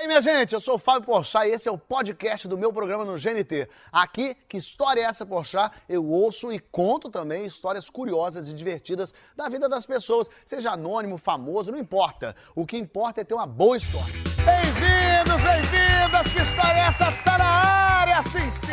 E aí, minha gente, eu sou o Fábio Porchat e esse é o podcast do meu programa no GNT. Aqui, que história é essa, Porchat? Eu ouço e conto também histórias curiosas e divertidas da vida das pessoas, seja anônimo, famoso, não importa. O que importa é ter uma boa história. Bem-vindos, bem-vindas! Que história é essa? Tá na área! Sim, sim!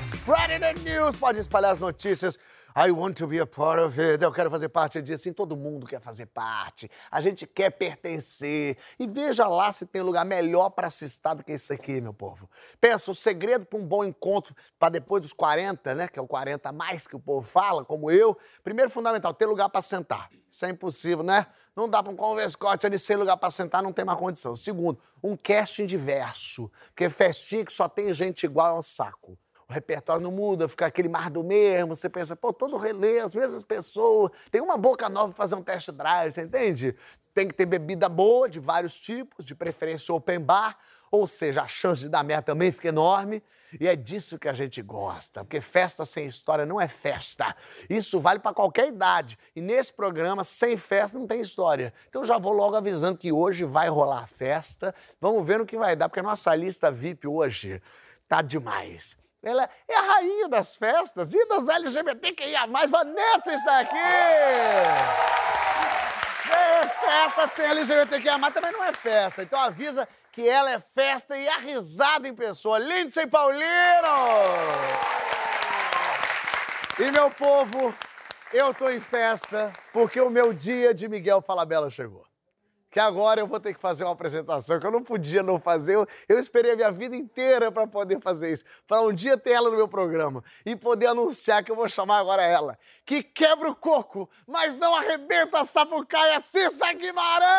Spreading the news! Pode espalhar as notícias. I want to be a part of it. Eu quero fazer parte disso. Sim, todo mundo quer fazer parte. A gente quer pertencer. E veja lá se tem lugar melhor para se estar do que isso aqui, meu povo. Pensa, o segredo para um bom encontro para depois dos 40, né? Que é o 40 a mais que o povo fala, como eu. Primeiro, fundamental, ter lugar para sentar. Isso é impossível, né? Não dá para um converscote ali sem lugar para sentar, não tem mais condição. Segundo, um casting diverso. Porque festinha que só tem gente igual é um saco o repertório não muda, fica aquele mar do mesmo, você pensa, pô, todo relé, as mesmas pessoas, tem uma boca nova pra fazer um test drive, você entende? Tem que ter bebida boa, de vários tipos, de preferência open bar, ou seja, a chance de dar merda também fica enorme, e é disso que a gente gosta, porque festa sem história não é festa. Isso vale para qualquer idade, e nesse programa, sem festa não tem história. Então já vou logo avisando que hoje vai rolar festa, vamos ver no que vai dar, porque a nossa lista VIP hoje tá demais. Ela é a rainha das festas e dos LGBTQIA+. Vanessa está aqui! É festa sem LGBTQIA+, também não é festa. Então avisa que ela é festa e a risada em pessoa. Lindsay Paulino! E meu povo, eu tô em festa porque o meu dia de Miguel Falabella chegou que agora eu vou ter que fazer uma apresentação que eu não podia não fazer. Eu, eu esperei a minha vida inteira para poder fazer isso, para um dia ter ela no meu programa e poder anunciar que eu vou chamar agora ela, que quebra o coco, mas não arrebenta a sapucaia, Cissa Guimarães!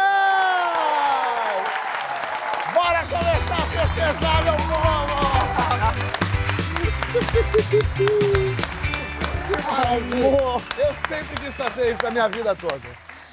Bora começar a festejar, meu povo! Amor! Eu sempre quis fazer isso na minha vida toda.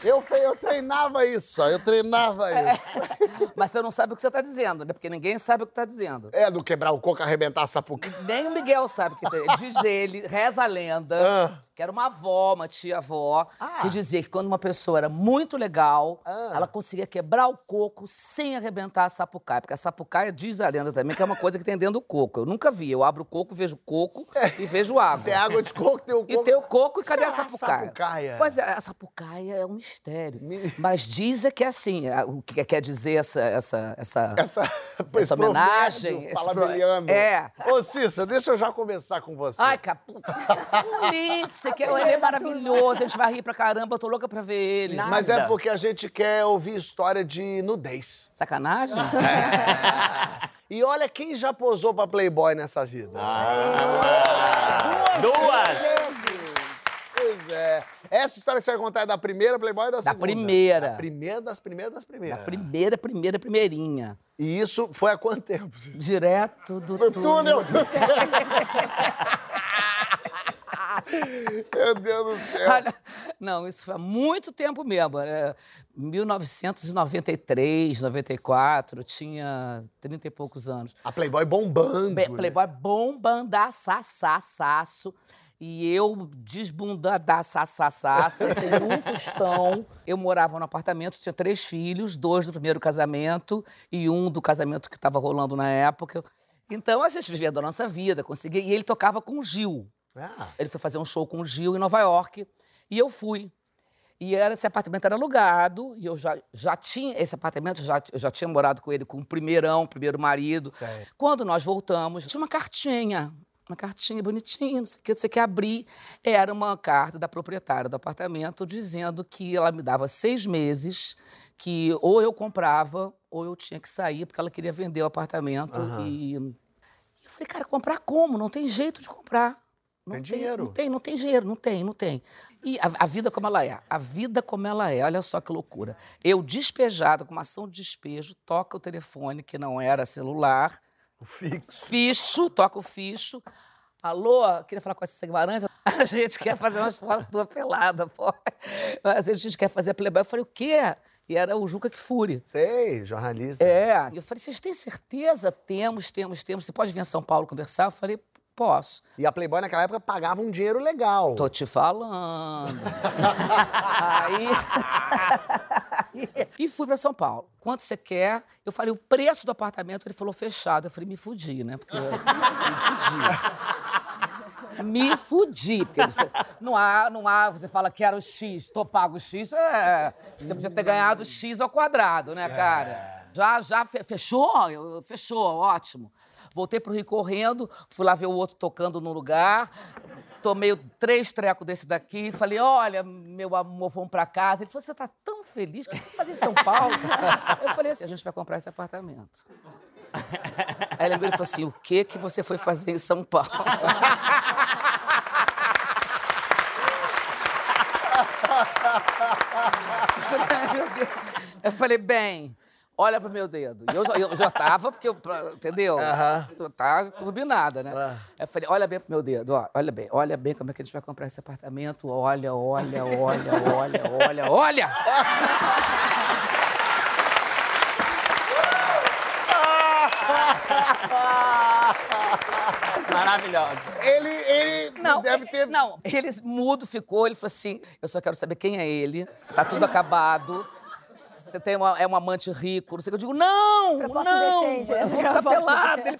Eu, eu treinava isso, eu treinava é. isso. Mas você não sabe o que você está dizendo, né? Porque ninguém sabe o que está dizendo. É, do quebrar o coco, arrebentar a sapuca. Nem o Miguel sabe o que tá... Diz ele, reza a lenda, ah. Que era uma avó, uma tia-avó, ah. que dizia que quando uma pessoa era muito legal, ah. ela conseguia quebrar o coco sem arrebentar a sapucaia. Porque a sapucaia, diz a lenda também, que é uma coisa que tem dentro do coco. Eu nunca vi. Eu abro o coco, vejo coco é. e vejo água. Tem água de coco, tem o coco. E tem o coco e cadê a sapucaia? sapucaia? Pois é, a sapucaia é um mistério. Mas diz é que é assim, o que quer dizer essa, essa, essa, essa, essa homenagem. Fala pro... É. Ô, Cissa, deixa eu já começar com você. Ai, capu. Lindsay, que ele é maravilhoso, a gente vai rir pra caramba, eu tô louca pra ver ele. Nada. Mas é porque a gente quer ouvir história de nudez. Sacanagem? É. E olha quem já posou pra Playboy nessa vida. Ah. Duas! Duas. Pois é. Essa história que você vai contar é da primeira Playboy ou da, da segunda? Da primeira. Da primeira das primeiras das primeiras. Da primeira, primeira, primeirinha. E isso foi há quanto tempo? Direto do no túnel. túnel. Meu Deus do céu. Não, isso foi há muito tempo mesmo. É 1993, 94, tinha 30 e poucos anos. A Playboy bombando. Be Playboy né? bombandaçaçaço. E eu desbundadaçaçaçaça, sem um tostão. Eu morava no apartamento, tinha três filhos, dois do primeiro casamento e um do casamento que estava rolando na época. Então a gente vivia da nossa vida, conseguia. E ele tocava com o Gil. Ah. Ele foi fazer um show com o Gil em Nova York. E eu fui. E era, esse apartamento era alugado, e eu já, já tinha esse apartamento, já, eu já tinha morado com ele com o primeirão, o primeiro marido. Quando nós voltamos, tinha uma cartinha uma cartinha bonitinha, não sei o que, você quer abrir. Era uma carta da proprietária do apartamento dizendo que ela me dava seis meses, que ou eu comprava ou eu tinha que sair, porque ela queria vender o apartamento. Uhum. E eu falei, cara, comprar como? Não tem jeito de comprar. Não tem, tem dinheiro. Não tem, não tem dinheiro, não tem, não tem. E a, a, vida como ela é, a vida como ela é, olha só que loucura. Eu despejada, com uma ação de despejo, toca o telefone, que não era celular, o fixo. Ficho, toca o ficho. Alô, queria falar com a Cissa Guimarães. A gente quer fazer umas fotos tua pelada, pô. A gente quer fazer a Playboy. Eu falei, o quê? E era o Juca que fure. Sei, jornalista. É. E eu falei, vocês têm certeza? Temos, temos, temos. Você pode vir a São Paulo conversar? Eu falei, posso. E a Playboy naquela época pagava um dinheiro legal. Tô te falando. aí... E fui pra São Paulo. Quanto você quer? Eu falei o preço do apartamento, ele falou fechado. Eu falei, me fudi, né? Porque eu me fudi. Me fudi. Porque você, não, há, não há, você fala que era o X, tô pago o X, é, você podia ter ganhado X ao quadrado, né, cara? Já, já fe- fechou? Fechou, ótimo. Voltei pro Rio correndo, fui lá ver o outro tocando no lugar. Tomei três trecos desse daqui, falei: olha, meu amor, vamos pra casa. Ele falou: você tá tão feliz, o que você faz em São Paulo? Eu falei assim: a gente vai comprar esse apartamento. Aí ele falou assim: o que que você foi fazer em São Paulo? Eu falei, bem, olha pro meu dedo. E eu, já- eu já tava, porque eu, entendeu? Tu Tá turbinada, né? Eu falei, olha bem pro meu dedo, ó, olha bem, olha bem como é que a gente vai comprar esse apartamento. Olha, olha, olha, olha, olha, olha! Maravilhosa. Ele, ele Não, deve é- ter. Não, ele mudo ficou, ele falou assim: eu só quero saber quem é ele, tá tudo acabado. Você tem uma, é um amante rico, não sei o que. Eu digo, não! Proposta não! indecente, né? Eu vou ficar pelado. Ele-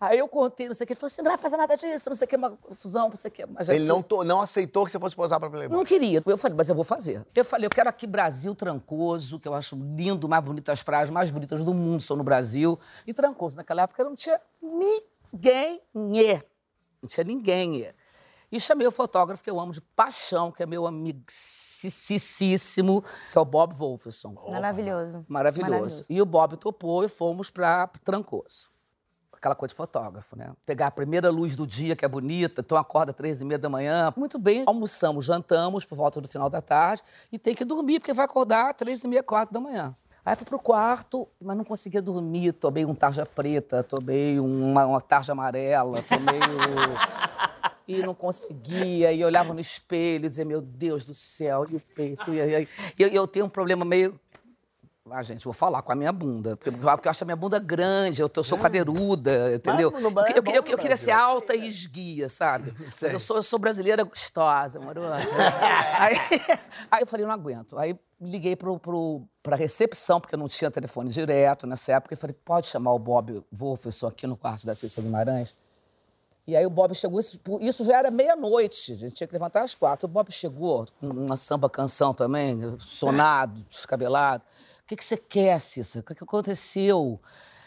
Aí eu contei, não sei o que. Ele falou assim: não vai fazer nada disso, não sei o que, uma confusão, não sei o que. Mas Ele fui- não, to- não aceitou que você fosse posar pra Playboy. não queria. Eu falei, mas eu vou fazer. Eu falei, eu quero aqui Brasil Trancoso, que eu acho lindo, mais bonito, as praias mais bonitas do mundo são no Brasil. E Trancoso, naquela época não tinha ninguém. Não tinha ninguém. E chamei o fotógrafo que eu amo de paixão, que é meu amicíssimo, que é o Bob Wolferson. Maravilhoso. Maravilhoso. E o Bob topou e fomos para Trancoso. Aquela coisa de fotógrafo, né? Pegar a primeira luz do dia, que é bonita, então acorda às três e meia da manhã. Muito bem, almoçamos, jantamos por volta do final da tarde e tem que dormir, porque vai acordar às três e meia, quatro da manhã. Aí fui pro quarto, mas não conseguia dormir. Tomei um tarja preta, tomei uma, uma tarja amarela, tomei. E não conseguia, e olhava no espelho e dizia, meu Deus do céu, e o peito. E, e, e eu, eu tenho um problema meio ah, gente, vou falar com a minha bunda. Porque, porque eu acho a minha bunda grande, eu, tô- eu sou cadeiruda, entendeu? Mas é eu, eu- no eu queria ser alta e esguia, sabe? Mas eu sou, eu sou brasileira gostosa, moro? aí, aí eu falei, não aguento. Aí liguei pro, pro, pra recepção, porque eu não tinha telefone direto nessa época, e falei, pode chamar o Bob Wolferson aqui no quarto da Cissa Guimarães? E aí o Bob chegou, isso, isso já era meia-noite, a gente tinha que levantar às quatro. O Bob chegou com uma samba canção também, sonado, descabelado. O que, que você quer, Cissa? O que, que aconteceu?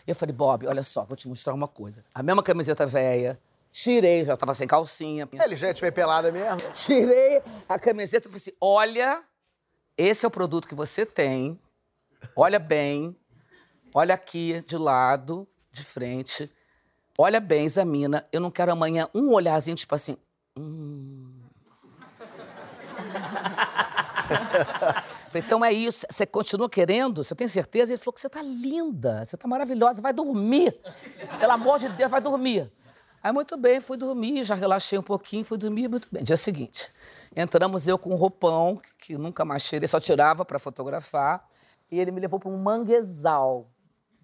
Eu falei, Bob, olha só, vou te mostrar uma coisa. A mesma camiseta velha, tirei, já tava sem calcinha. Ele já veio pelada mesmo? Tirei a camiseta e falei assim: olha, esse é o produto que você tem. Olha bem. Olha aqui de lado, de frente. Olha bem, examina. Eu não quero amanhã um olharzinho, tipo assim. Hum. Falei, então é isso. Você continua querendo? Você tem certeza? Ele falou que você tá linda, você tá maravilhosa, vai dormir. Pelo amor de Deus, vai dormir. Aí, muito bem, fui dormir, já relaxei um pouquinho, fui dormir, muito bem. Dia seguinte, entramos eu com um roupão, que nunca mais tirei, só tirava para fotografar, e ele me levou para um manguezal.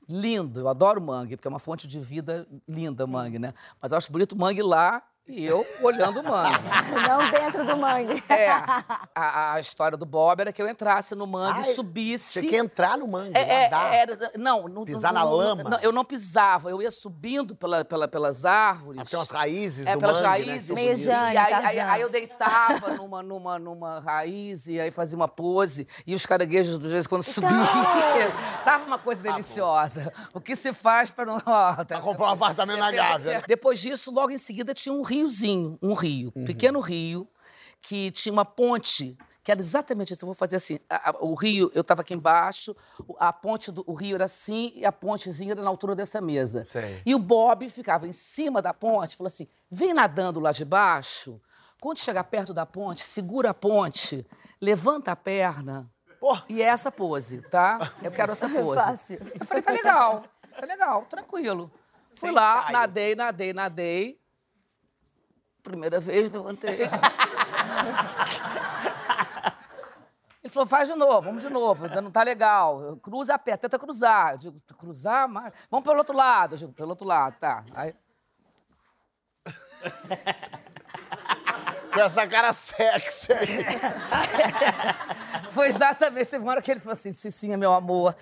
Lindo, eu adoro mangue, porque é uma fonte de vida linda, mangue, né? Mas eu acho bonito o mangue lá e eu olhando o mangue. Não dentro do mangue. É, a, a história do Bob era que eu entrasse no mangue, Ai, subisse. Você quer entrar no mangue, É, é, nadar. era- não, não, Pisar não- na não- lama? não, eu não pisava, eu ia subindo pela, pela- pelas árvores. Ah, pelas raízes é, do pelas mangue, né, que raízes. são Meio. Jane, e aí, aí, Tarzan. aí eu deitava numa, numa, numa raiz e aí fazia uma pose e os caranguejos, de vez em quando, subiam. Tava uma coisa deliciosa. O que se faz para não... Ó, tá- Pra comprar um apartamento na Gávea, que- né? Depois disso, logo em seguida, tinha um riozinho, um rio, Uhum. pequeno rio, que tinha uma ponte, que era exatamente isso. Eu vou fazer assim: a- a- o rio, eu estava aqui embaixo, o- a ponte do o rio era assim e a pontezinha era na altura dessa mesa. Sei. E o Bob ficava em cima da ponte, falou assim: vem nadando lá de baixo, quando chegar perto da ponte, segura a ponte, levanta a perna. Pô. E é essa pose, tá? Eu quero essa pose. Fácil. Eu falei, tá legal, tá legal, tranquilo. Fui Sem lá, ensaio. nadei, nadei, nadei. Primeira vez, levantei. Ele falou, faz de novo, vamos de novo, ainda não tá legal. Cruza a pé, tenta cruzar. Eu digo, cruzar? Mas... Vamos pelo outro lado. Eu digo, pelo outro lado, tá. Aí... Com essa cara sexy aí. Foi exatamente. Teve uma hora que ele falou assim: Cicinha, meu amor,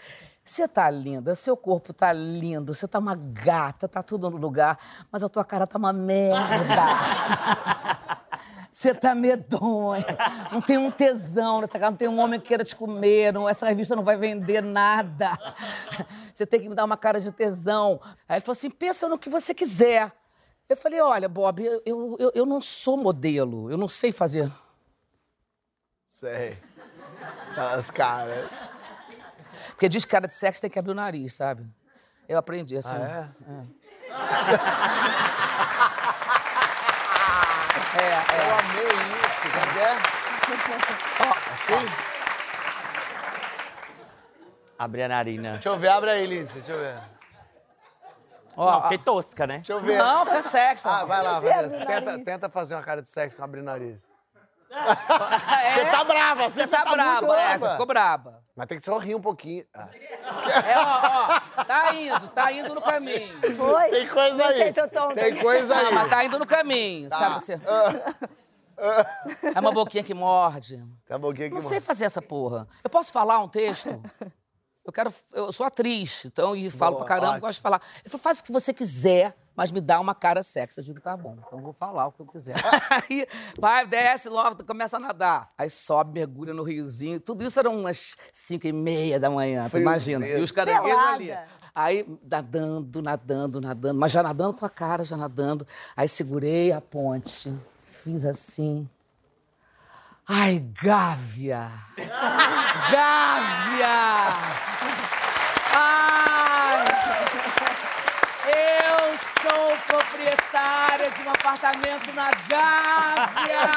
você tá linda, seu corpo tá lindo, você tá uma gata, tá tudo no lugar, mas a tua cara tá uma merda. Você tá medonha, não tem um tesão nessa cara, não tem um homem que queira te comer, não, essa revista não vai vender nada. Você tem que me dar uma cara de tesão. Aí ele falou assim: pensa no que você quiser. Eu falei: olha, Bob, eu, eu, eu não sou modelo, eu não sei fazer. Sei. Aquelas caras. Porque diz que cara de sexo tem que abrir o nariz, sabe? Eu aprendi assim. Ah, É, é. Eu amei isso, como é? Ó, assim? Abre a narina. Deixa eu ver, abre aí, Lindsay, deixa eu ver. Ó, Não, fiquei tosca, né? Deixa eu ver. Não, fica sexy. Ah, vai lá, o tenta, tenta fazer uma cara de sexo com abrir o nariz. É, Você tá brava, você, Você tá, muito braba, é, brava. você ficou braba. Mas tem que sorrir um pouquinho. Ah. É, ó, ó, tá indo, tá indo no caminho. Foi? Tem coisa aí. Tonta. Tem coisa aí. Não, mas tá indo no caminho, sabe? Você... É uma boquinha que morde. Tá bom, que Não sei fazer essa porra. Eu posso falar um texto? Eu quero. Eu sou atriz, então, e falo Boa, pra caramba, ótimo. gosto de falar. Ele falou, faz o que você quiser, mas me dá uma cara sexy. Eu digo, tá bom, então eu vou falar o que eu quiser. Aí, vai, desce logo, começa a nadar. Aí sobe, mergulha no riozinho. Tudo isso eram umas cinco e meia da manhã, tu imagina. mesmo. E os caranguejos ali. Aí, nadando, nadando, nadando, mas já nadando com a cara, já nadando. Aí segurei a ponte, fiz assim. Ai, Gávea! Gávea! Ai! Eu sou proprietária de um apartamento na Gávea!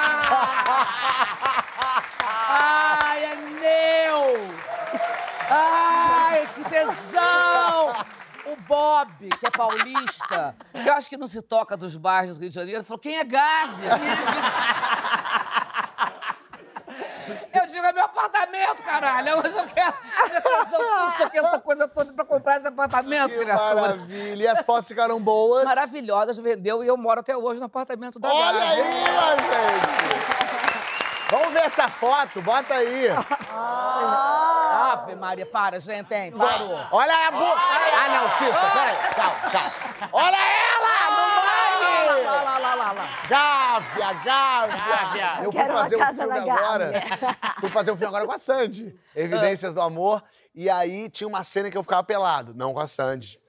Ai, é meu! Ai, que tesão! O Bob, que é paulista, que eu acho que não se toca dos bairros do Rio de Janeiro, falou: quem é Gávea? Quem é Eu digo, é meu apartamento, caralho. Eu quero. Isso aqui, essa coisa toda pra comprar esse apartamento, Que criatura. maravilha. E as fotos ficaram boas. Maravilhosas, vendeu e eu moro até hoje no apartamento da Olha Gávea. aí, gente. Vamos ver essa foto, bota aí. Ave Maria, para, gente, hein? Parou. Olha a boca. Ah, não, Cissa, peraí. Calma, calma. Olha ela Gávea, Gávea. Gávea. Eu fui Quero uma fazer um filme agora. Fui fazer um filme agora com a Sandy. Evidências do Amor. E aí tinha uma cena que eu ficava pelado, não com a Sandy.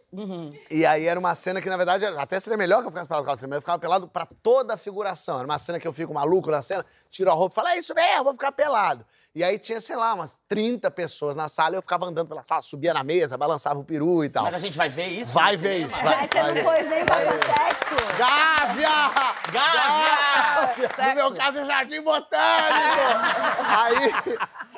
E aí era uma cena que, na verdade, até seria melhor que eu ficasse pelado com a Sandy, mas eu ficava pelado pra toda a figuração. Era uma cena que eu fico maluco na cena, tiro a roupa e falo, é isso mesmo, vou ficar pelado. E aí tinha, sei lá, umas 30 pessoas na sala e eu ficava andando pela sala, subia na mesa, balançava o peru e tal. Mas a gente vai ver isso? Vai ver cinema? isso, vai, Mas você vai não ver. pôs nem para sexo? Gávea! Gávea! No meu caso, o Jardim Botânico! Aí,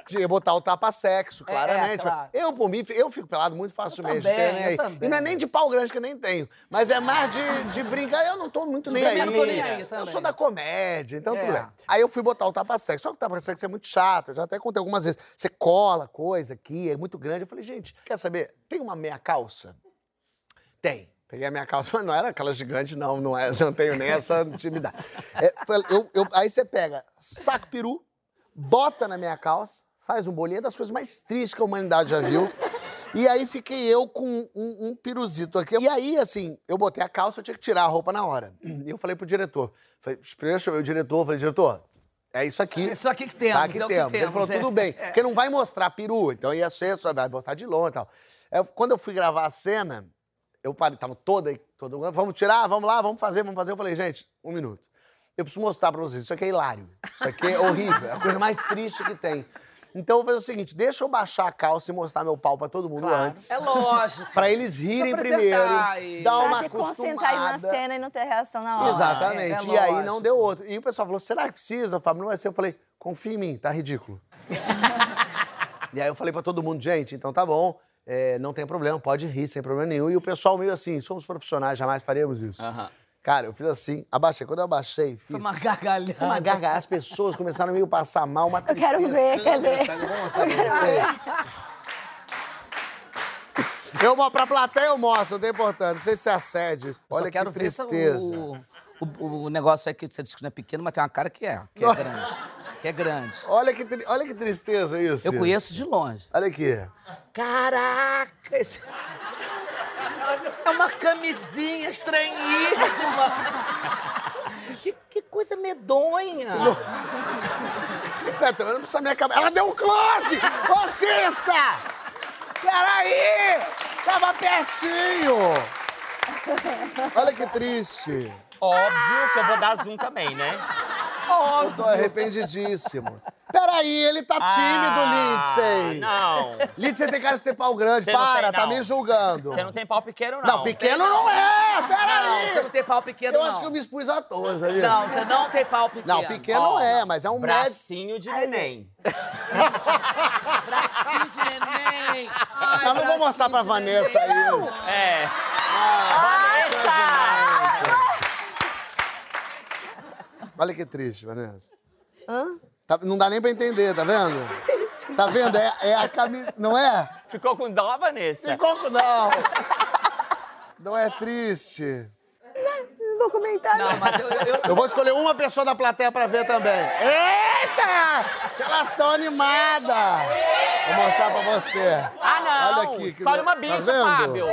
que botar o tapa-sexo, claramente. claro. Eu, por mim, eu fico pelado muito facilmente. também, tenho nem eu também. E não é nem de pau grande que eu nem tenho. Mas é mais de, de brincar. Eu não tô muito nem também aí. não tô nem aí eu também. sou da comédia, então É. tudo bem. Aí eu fui botar o tapa-sexo. Só que o tapa-sexo é muito chato. Eu já até contei algumas vezes. Você cola coisa aqui, é muito grande. Eu falei, gente, quer saber? Tem uma meia calça? Tem. Peguei a minha calça, mas não era aquela gigante, não, não, é, não tenho nem essa intimidade. É, eu- eu- aí você pega saco peru, bota na minha calça, faz um bolinho, é das coisas mais tristes que a humanidade já viu. E aí fiquei eu com um, um piruzito aqui. E aí, assim, eu botei a calça, eu tinha que tirar a roupa na hora. E eu falei pro diretor, falei, primeiro eu chamei o diretor, falei, diretor, é isso aqui. É isso aqui que temos, Tá, que é o que temos. Ele temos, falou, é. tudo bem. Porque não vai mostrar peru, então ia ser, só vai mostrar de longe e tal. É, quando eu fui gravar a cena, eu parei, tava toda, toda, vamos tirar, vamos lá, vamos fazer, vamos fazer. Eu falei, gente, um minuto. Eu preciso mostrar pra vocês, isso aqui é hilário. Isso aqui é horrível, é a coisa mais triste que tem. Então eu vou fazer o seguinte, deixa eu baixar a calça e mostrar meu pau pra todo mundo antes. É lógico. Pra eles rirem primeiro, e- dar Pra uma se concentrar aí na cena e não ter reação na hora. Exatamente. é e aí não deu outro. E o pessoal falou: será que precisa, Fábio? Não vai ser. Eu falei: confia em mim, tá ridículo. e aí eu falei pra todo mundo: gente, então tá bom, é, não tem problema, pode rir sem problema nenhum. E o pessoal meio assim: somos profissionais, jamais faremos isso. Aham. Cara, eu fiz assim, abaixei. Quando eu abaixei, fiz. Foi uma gargalhada. Foi uma gargalhada. As pessoas começaram a meio passar mal, uma tristeza. quero ver, cadê? Eu vou mostrar pra vocês. Eu, mo- pra plateia eu mostro, não tem importância. Não sei se é assédio. Eu só Olha que quero ver se tristeza. o, O, o negócio é que você diz que não é pequeno, mas tem uma cara que é, que é grande. Que é grande. Olha que, tri- olha que tristeza isso. Eu conheço de longe. Olha aqui. Caraca! esse- É uma camisinha estranhíssima. Que, que coisa medonha. Também não precisa minha cabeça. Ela deu um close! Ô, Cissa! Peraí! Tava pertinho! Olha que triste. Óbvio que eu vou dar zoom também, né? Eu tô arrependidíssimo. Peraí, ele tá tímido, Lindsay. Não. Lindsay tem cara de ter pau grande. Não Para, tem, tá me julgando. Você não tem pau pequeno, não. Não, pequeno não é! Não, Peraí! você não tem pau pequeno, Eu não. acho que eu me expus à toa, sabia? Não, você não tem pau pequeno. Não, pequeno não é, mas é um. Bracinho de neném. Bracinho de neném. Ai, Eu não vou mostrar pra bracinho de Vanessa neném. isso. É. Olha que triste, Vanessa. Tá- não dá nem pra entender, tá vendo? Tá vendo? É, é a camisa. Não é? Ficou com dó, Vanessa? Ficou com. Não! Não é triste. Não vou comentar. Não, mas eu, eu, eu- Eu vou escolher uma pessoa da plateia pra ver também. Eita! Elas estão animadas! Vou mostrar pra você. Ah, não. Olha aqui. Escolhe uma tá bicha, vendo? Fábio.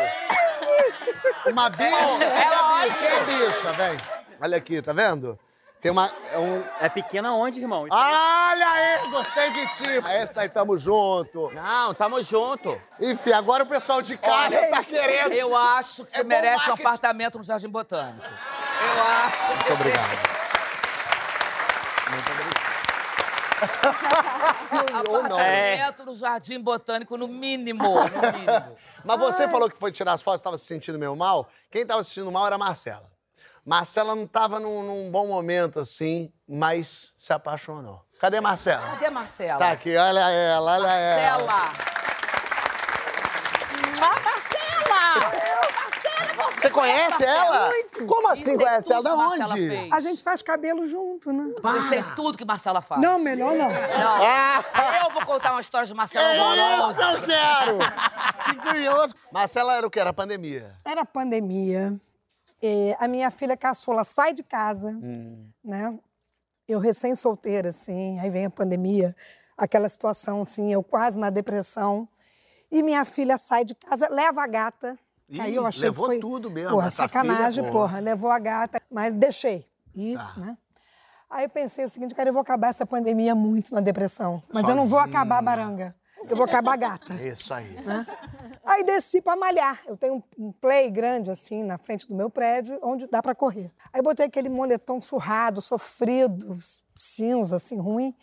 Uma bicha? É bicha, é bicha, vem. Olha aqui, tá vendo? Tem uma. É um... É pequena onde, irmão? Olha aí, gostei de ti. Essa aí, tamo junto. Não, tamo junto. Enfim, agora o pessoal de casa tá querendo. eu acho que você É merece um marketing. apartamento no Jardim Botânico. Eu acho. Muito obrigado. Ou não. Apartamento no Jardim Botânico, no mínimo. No mínimo. Mas você falou que foi tirar as fotos, estava se sentindo meio mal. Quem estava se sentindo mal era a Marcela. Marcela não estava num, num bom momento assim, mas se apaixonou. Cadê Marcela? Cadê a Marcela? Tá aqui, olha ela, olha ela. Marcela! Marcela! Você conhece ela? Como assim Isso é conhece ela? Da que Marcela onde? fez. A gente faz cabelo junto, né? Eu sei tudo que Marcela faz. Não, melhor não. Não. Ah! Eu vou contar uma história de Marcela É horrorosa. isso eu quero! que curioso. Marcela era o quê? Era pandemia. Era pandemia. Eh, a minha filha caçula sai de casa, né? Eu recém-solteira, assim, aí vem a pandemia, aquela situação, assim, eu quase na depressão. E minha filha sai de casa, leva a gata. Ih, aí eu achei levou que foi, tudo mesmo, Porra, sacanagem, filha, porra. porra. Levou a gata, mas deixei ir, Tá. né? Aí eu pensei o seguinte, cara, eu vou acabar essa pandemia muito na depressão. Mas eu não vou acabar a baranga. Eu vou acabar a gata. Isso aí. Aí desci pra malhar. Eu tenho um- play grande, assim, na frente do meu prédio, onde dá pra correr. Aí botei aquele moletom surrado, sofrido, cinza, assim, ruim,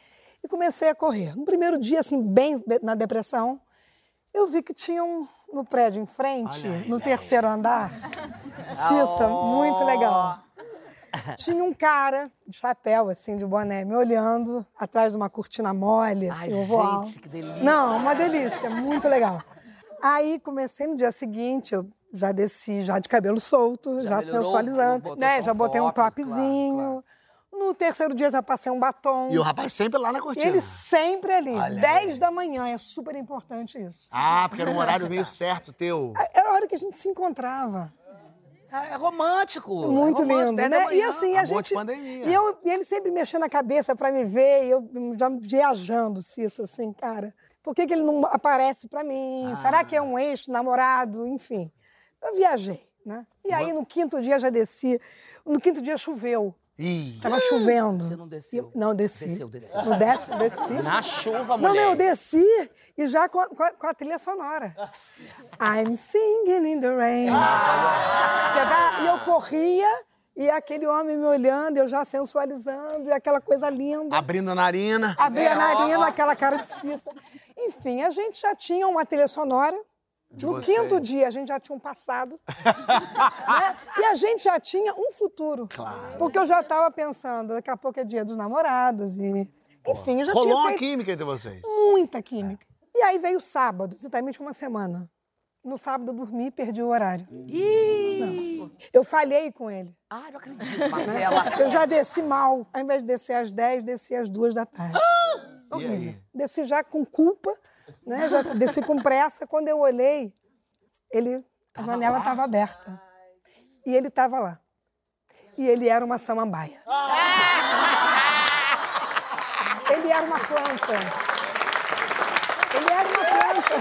e comecei a correr. No primeiro dia, assim, bem na depressão, eu vi que tinha um no prédio em frente, no terceiro andar. Cissa, muito legal. Tinha um cara de chapéu, assim, de boné, me olhando atrás de uma cortina mole, assim, Ai, oval. gente, que delícia. Não, uma delícia, muito legal. Aí comecei no dia seguinte, eu já desci já de cabelo solto, já, melhorou, sensualizando, né? Já botei um top, topzinho. claro, No terceiro dia já passei um batom. E o rapaz sempre lá na cortina. Ele sempre ali, Olha 10 da manhã, é super importante isso. Ah, porque era um horário meio certo teu. Era a hora que a gente se encontrava. É romântico. Muito é romântico, lindo, 10 da né? E assim, a de gente. pandemia. E, eu, e ele sempre mexendo a cabeça pra me ver, e eu já viajando, Cissa, assim, cara. Por que, que ele não aparece pra mim? Será que é um ex, namorado? Enfim. Eu viajei, né? E aí, no quinto dia, já desci. No quinto dia, choveu. Ih. Tava chovendo. Você não desceu? Não, desci. Desceu, desceu. Não desce, desci. Na chuva, Não, mulher. não, eu desci e já com a, com a- trilha sonora. I'm singing in the rain. Você tá- E eu corria e aquele homem me olhando, eu já sensualizando, e aquela coisa linda. Abrindo a narina. Abri a narina, aquela cara de cissa. Enfim, a gente já tinha uma trilha sonora. No vocês. quinto dia, a gente já tinha um passado. né? E a gente já tinha um futuro. Porque eu já estava pensando, daqui a pouco é dia dos namorados e... Enfim, eu já Rolou tinha uma feito química entre vocês. muita química. E aí veio o sábado, exatamente uma semana. No sábado eu dormi e perdi o horário. Não. Eu falhei com ele. Ai, não acredito, Marcela. Eu já desci mal. Ao invés de descer às 10, desci às 2 da tarde. E Horrível. Desci já com culpa, né? Já desci com pressa. Quando eu olhei, ele, a janela estava aberta. E ele estava lá. E ele era uma samambaia. Ele era uma planta. Ele era uma planta.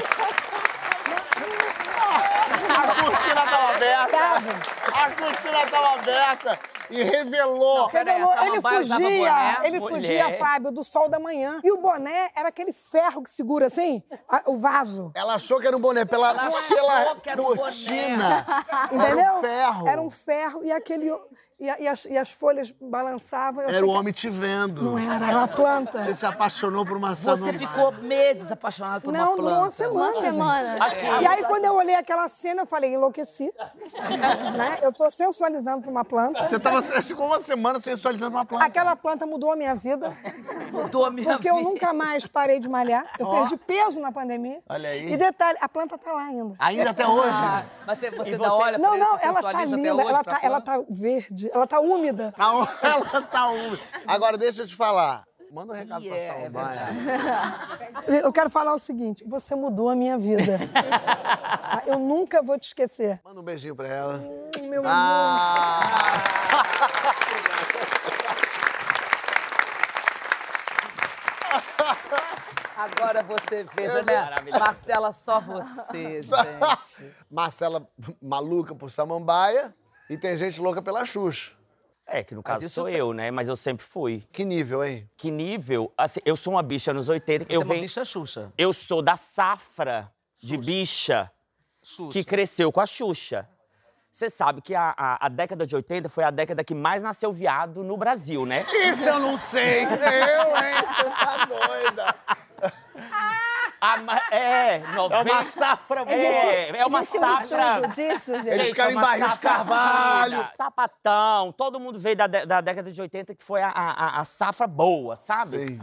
A cortina tava aberta. Tava. A cortina tava aberta e revelou. Aí, Revelou, a ele fugia, boné? ele Mulher. fugia, Fábio, do sol da manhã. E o boné era aquele ferro que segura assim, a- o vaso. Ela achou que era um boné pela, Ela pela achou que era um boné. Entendeu? Era um ferro. Era um ferro e aquele. E, a- e as, e as folhas balançavam. eu Era o que- homem te vendo. Não era, era uma planta. Você se apaixonou por uma Você samambaia. ficou meses apaixonado por Não, uma durou planta. uma semana. Uma semana. E aí, quando eu olhei aquela cena, eu falei, enlouqueci. né? Eu tô sensualizando pra uma planta. Você tava você ficou uma semana sensualizando uma planta. Aquela planta mudou a minha vida. Mudou a minha Porque eu vida. nunca mais parei de malhar. Eu Ó. perdi peso na pandemia. Olha aí. E detalhe, a planta tá lá ainda. Ainda até hoje. Ah, mas você, você, dá você- olha Não, não, ela tá linda, ela tá, ela tá verde, ela tá úmida. Tá, ela tá úmida. Agora, deixa eu te falar. Manda um recado pra é, é Samambaia. Eu quero falar o seguinte: você mudou a minha vida. Eu nunca vou te esquecer. Manda um beijinho pra ela. Hum, Meu amor. Ah! Agora você veja, né? Marcela, só você, gente. Marcela maluca por Samambaia e tem gente louca pela Xuxa. É, que no caso sou tem- eu, né? Mas eu sempre fui. Que nível, hein? Que nível? Assim, eu sou uma bicha nos 80. Você eu é uma venho, bicha Xuxa. Eu sou da safra de bicha Xuxa. que cresceu com a Xuxa. Você sabe que a, a, a década de 80 foi a década que mais nasceu viado no Brasil, né? Isso eu não sei. Eu, hein? Você tá doida. A ma- é, 90... É uma safra boa. É, é uma Existe um safra. estudo disso, gente? Eles ficaram é em uma barril de safra carvalho. Sapatão. Todo mundo veio da, da década de 80, que foi a, a, a safra boa, sabe? Sim.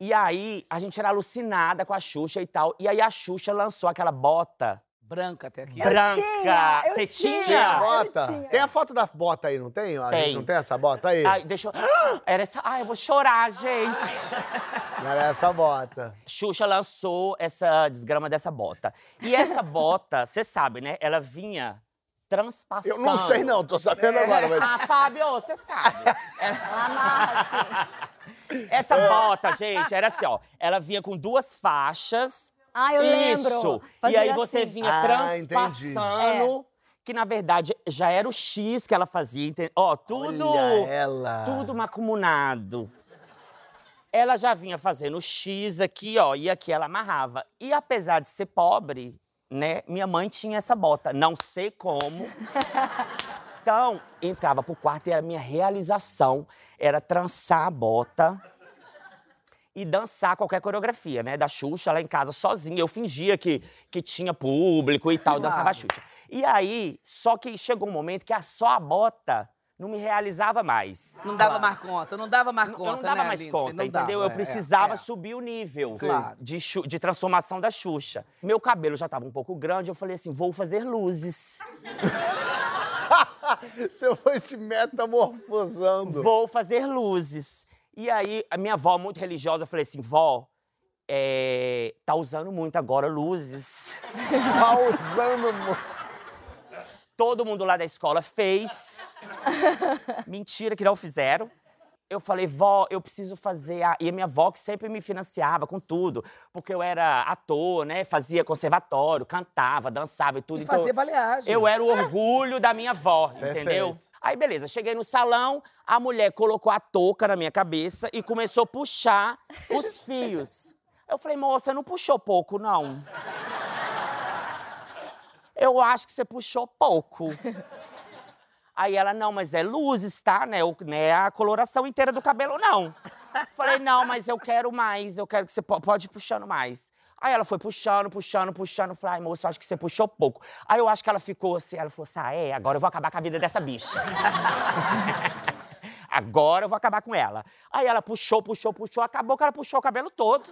E aí, a gente era alucinada com a Xuxa e tal. E aí, a Xuxa lançou aquela bota Branca até aqui. branca. tinha, Você tinha. Tem a tinha? bota? tinha. Tem a foto da bota aí, não tem? A Tem. gente não tem essa bota aí? Ai, deixa eu... Era essa... Ai, eu vou chorar, gente. Era essa bota. Xuxa lançou essa desgrama dessa bota. E essa bota, você sabe, né? Ela vinha transpassando. Eu não sei não, tô sabendo agora. Mas... Ah, Fábio, você sabe. Essa bota, gente, era assim, ó. Ela vinha com duas faixas. Ah, eu lembro. Isso. E Fazia aí você assim. vinha Ah, transpassando. Que na verdade já era o X que ela fazia. Ó, tudo. Olha ela. Tudo macumunado. Ela já vinha fazendo o X aqui, ó, e aqui ela amarrava. E apesar de ser pobre, né, minha mãe tinha essa bota. Não sei como. Então, entrava pro quarto e era a minha realização. Era trançar a bota e dançar qualquer coreografia, né? Da Xuxa lá em casa, sozinha. Eu fingia que, que tinha público e tal, dançava a Xuxa. E aí, só que chegou um momento que a só a bota não me realizava mais. Não dava mais conta, não dava mais conta, eu não dava né, mais conta, Não entendeu? dava, eu é, precisava é. subir o nível Claro. de, de transformação da Xuxa. Meu cabelo já estava um pouco grande, eu falei assim, vou fazer luzes. Você foi se metamorfosando. Vou fazer luzes. E aí, a minha avó, muito religiosa, eu falei assim, vó, é, tá usando muito agora luzes. Tá usando. mu- Todo mundo lá da escola fez. Mentira que não fizeram. Eu falei, vó, eu preciso fazer. A... E a minha avó que sempre me financiava com tudo. Porque eu era ator, né? Fazia conservatório, cantava, dançava e tudo. E Então, fazia baleagem. Eu era o orgulho da minha avó, entendeu? Perfeito. Aí, beleza, cheguei no salão, a mulher colocou a touca na minha cabeça e começou a puxar os fios. Eu falei, moça, não puxou pouco, não. Eu acho que você puxou pouco. Aí ela, não, mas é luzes, tá? Né? O- Não é a coloração inteira do cabelo, não. Falei, não, mas eu quero mais, eu quero que você po- pode ir puxando mais. Aí ela foi puxando, puxando, puxando. Falei, ai, moça, eu acho que você puxou pouco. Aí eu acho que ela ficou assim, ela falou assim, ah, é? Agora eu vou acabar com a vida dessa bicha. Agora eu vou acabar com ela. Aí ela puxou, puxou, puxou, acabou que ela puxou o cabelo todo.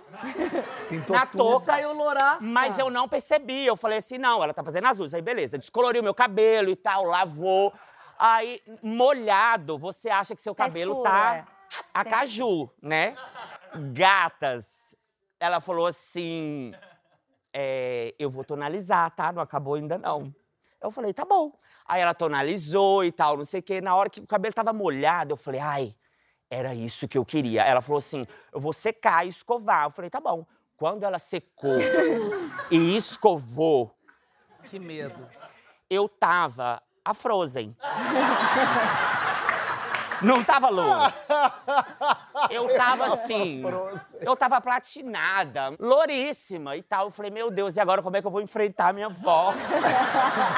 Pintou Na tudo. touca. Saiu louraça. Mas eu não percebi. Eu falei assim, não, ela tá fazendo as luzes. Aí, beleza, descoloriu meu cabelo e tal, lavou. Aí, molhado, você acha que seu Tá cabelo escuro, tá é. a caju, né? Gatas. Ela falou assim, é, eu vou tonalizar, tá? Não acabou ainda não. Eu falei, tá bom. Aí ela tonalizou e tal, não sei o quê. Na hora que o cabelo tava molhado, eu falei, ai, era isso que eu queria. Ela falou assim: eu vou secar e escovar. Eu falei, tá bom. Quando ela secou e escovou, Que medo. eu tava a Frozen. Não tava louro. Eu tava assim. Eu tava platinada, louríssima e tal. Eu falei, meu Deus, e agora como é que eu vou enfrentar minha avó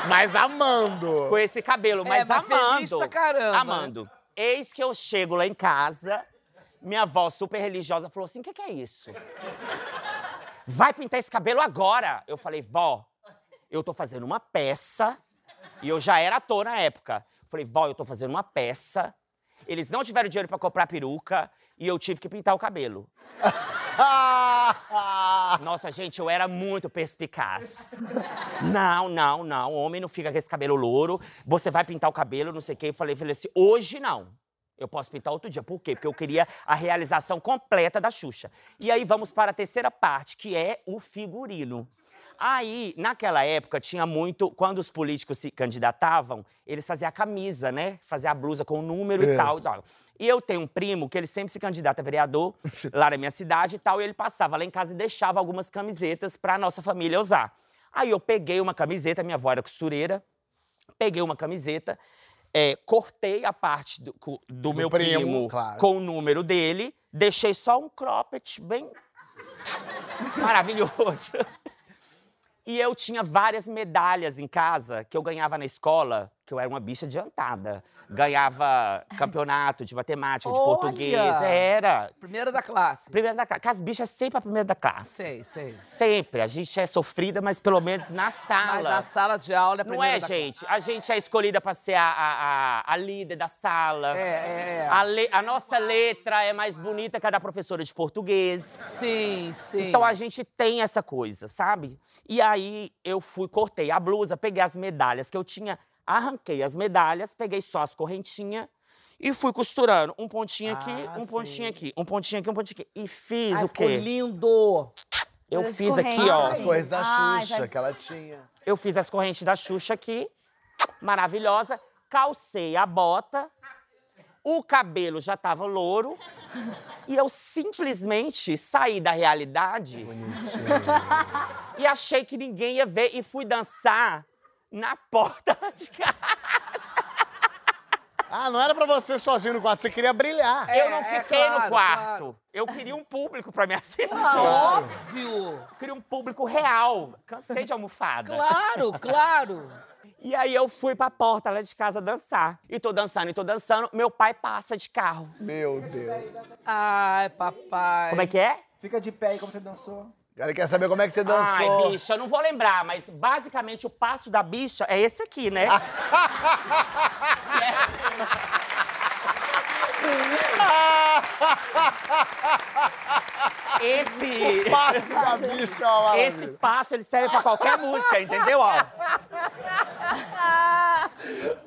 Mas amando. com esse cabelo? Mas, mas amando. feliz pra caramba. Amando. Eis que eu chego lá em casa, minha avó super religiosa falou assim: o que, que é isso? Vai pintar esse cabelo agora. Eu falei, vó, eu tô fazendo uma peça. E eu já era ator na época. Falei, vó, eu tô fazendo uma peça. Eles não tiveram dinheiro pra comprar peruca e eu tive que pintar o cabelo. Nossa, gente, eu era muito perspicaz. Não, não, não. Homem não fica com esse cabelo louro. Você vai pintar o cabelo, não sei o quê. Eu falei, falei assim, hoje não. Eu posso pintar outro dia. Por quê? Porque eu queria a realização completa da Xuxa. E aí vamos para a terceira parte, que é o figurino. Aí, naquela época, tinha muito. Quando os políticos se candidatavam, eles faziam a camisa, né? Faziam a blusa com o número e tal, e Isso. tal. E eu tenho um primo que ele sempre se candidata a vereador lá na minha cidade e tal, e ele passava lá em casa e deixava algumas camisetas pra nossa família usar. Aí eu peguei uma camiseta, minha avó era costureira, peguei uma camiseta, é, cortei a parte do, do meu primo, primo, claro. com o número dele, deixei só um cropped bem maravilhoso. E eu tinha várias medalhas em casa que eu ganhava na escola, que eu era uma bicha adiantada. Ganhava campeonato de matemática, de Olha! português. Era. Primeira da classe. Primeira da classe. Porque as bichas sempre a primeira da classe. Sei, sei. Sempre. A gente é sofrida, mas pelo menos na sala. Mas a sala de aula é a Não primeira é, da gente? A gente é escolhida pra ser a, a, a, a líder da sala. É, é, é. A, le- a nossa letra é mais bonita que a da professora de português. Sim, sim. Então a gente tem essa coisa, sabe? E aí eu fui, cortei a blusa, peguei as medalhas que eu tinha, arranquei as medalhas, peguei só as correntinhas e fui costurando. Um pontinho aqui, Ah, um pontinho sim. aqui, um pontinho aqui, um pontinho aqui. E fiz Ai, o ficou quê? lindo. Eu As fiz aqui, correntes, ó. As coisas da Ai, Xuxa vai- que ela tinha. Eu fiz as correntes da Xuxa aqui, maravilhosa. Calcei a bota, o cabelo já tava louro. E eu simplesmente saí da realidade e achei que ninguém ia ver e fui dançar na porta de casa. Ah, não era pra você sozinho no quarto, você queria brilhar. É, eu não é, fiquei claro, no quarto. claro. Eu queria um público pra me assistir. Óbvio. Eu queria um público real. Cansei de almofada. Claro, claro. E aí eu fui pra porta lá de casa dançar. E tô dançando, e tô dançando. Meu pai passa de carro. Meu Deus. Ai, papai. Como é que é? Fica de pé aí como você dançou. O cara quer saber como é que você dançou. Ai, bicha, eu não vou lembrar, mas basicamente o passo da bicha é esse aqui, né? esse, Passo da bicha, ó, esse passo ele serve pra qualquer música, entendeu? Ó.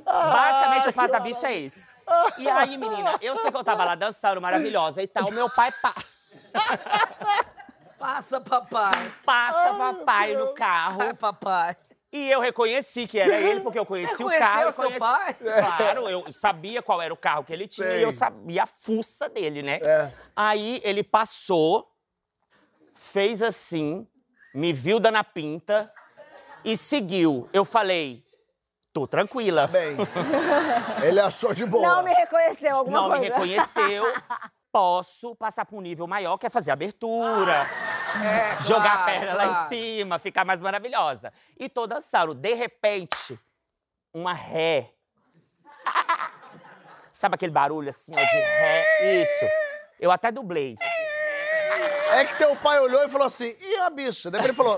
Basicamente o passo da bicha é esse. E aí, menina, eu sei que eu tava lá dançando, maravilhosa e tal. Meu pai pa- Passa, papai. passa papai no carro. Ai, papai. E eu reconheci que era ele, porque eu conheci Você o carro. eu seu conheci- pai? Claro, eu sabia qual era o carro que ele tinha Sei. e eu sabia a fuça dele, né? É. Aí ele passou, fez assim, me viu dando a pinta e seguiu. Eu falei, tô tranquila. Bem, ele achou de boa. Não me reconheceu alguma Não me coisa. reconheceu. Posso passar para um nível maior, que é fazer abertura. É, jogar a claro, perna lá em claro. cima, ficar mais maravilhosa. E tô dançando. De repente, uma ré. Sabe aquele barulho assim, ó, de ré? Isso. Eu até dublei. É que teu pai olhou e falou assim, ih, a bicha. Daí ele falou,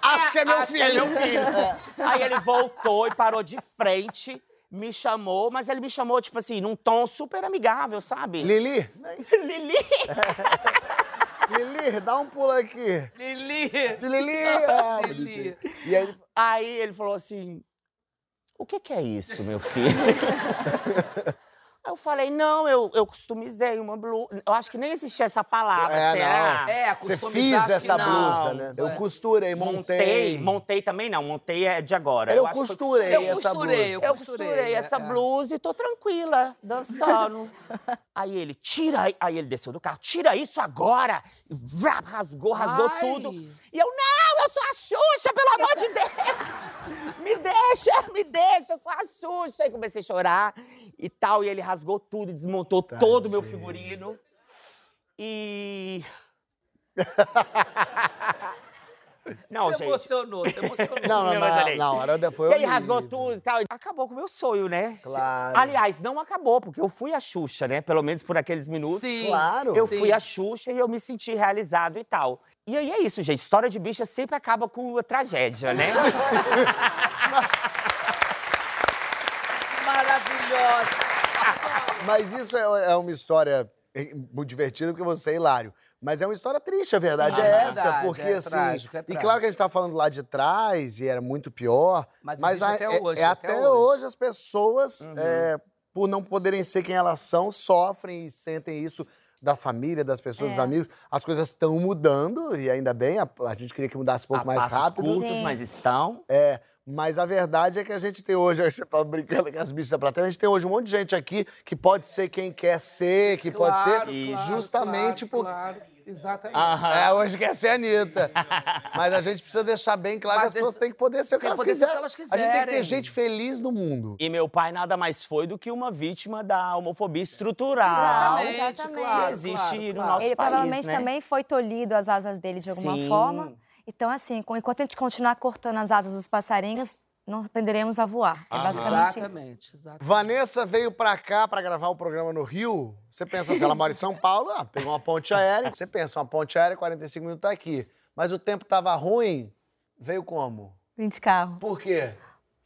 acho que é meu Acho que filho. é meu filho. Aí ele voltou e parou de frente, me chamou, mas ele me chamou, tipo assim, num tom super amigável, sabe? Lili, Lili! Lili, dá um pulo aqui. Lili. Lili. Ah, Lili. E aí ele Aí ele falou assim: O que, que é isso, meu filho? Aí eu falei, não, eu, eu customizei uma blusa. Eu acho que nem existia essa palavra, É, será? não. É, Você fez essa não. blusa, né? Eu É. costurei, Montei, montei. montei também não, montei é de agora. Eu foi costurei Eu essa costurei, blusa. Eu costurei, costurei né? essa É. blusa e tô tranquila, dançando. aí ele, tira aí. Ele desceu do carro, tira isso agora. E vrá, rasgou, rasgou Ai. tudo. E eu, não, eu sou a Xuxa, pelo amor de Deus. Me deixa, me deixa, eu sou a Xuxa. E comecei a chorar e tal. E ele rasgou tudo, desmontou todo o meu figurino. E. Não, Você gente. emocionou, você emocionou. Não, não, na, na hora foi E aí horrível. rasgou tudo e tal. Acabou com o meu sonho, né? Claro. Aliás, não acabou, porque eu fui a Xuxa, né? Pelo menos por aqueles minutos. Sim, Claro. Eu sim. fui a Xuxa e eu me senti realizado e tal. E aí é isso, gente. História de bicha sempre acaba com uma tragédia, né? Maravilhosa. Mas isso é, é uma história eh, muito divertida, porque você é hilário. Mas é uma história triste, a verdade Sim, é é essa. verdade, porque, é assim. trágico, é e trágico. claro que a gente tá falando lá de trás, e era muito pior. Mas mas a- até é, hoje, é até até hoje. Uhum. hoje as pessoas, é, por não poderem ser quem elas são, sofrem e sentem isso da família, das pessoas, dos É. amigos. As coisas estão mudando, e ainda bem, a, a gente queria que mudasse um pouco a mais passos rápido. curtos, Sim. mas estão. É, mas a verdade é que a gente tem hoje, você fala brincando com as bichas da plateia, a gente tem hoje um monte de gente aqui que pode ser quem quer ser, que pode ser Claro, justamente claro, por. Claro, exatamente. É, hoje quer ser a Anitta. Mas a gente precisa deixar bem claro Mas que as pessoas de- têm que poder ser o que elas poder ser o quiserem. que elas A gente tem que ter gente feliz no mundo. E meu pai nada mais foi do que uma vítima da homofobia estrutural. Exatamente, Exatamente. claro, Que existe claro, no claro. nosso Ele país, provavelmente né? também foi tolhido as asas dele de alguma Sim. forma. Então, assim, enquanto a gente continuar cortando as asas dos passarinhos, não aprenderemos a voar. É basicamente isso. Exatamente, exatamente. Vanessa veio pra cá pra gravar o programa no Rio. Você pensa assim, ela mora em São Paulo, ah, pegou uma ponte aérea. Você pensa, uma ponte aérea, 45 minutos tá aqui. Mas o tempo tava ruim, veio como? Vim de carro, Por quê?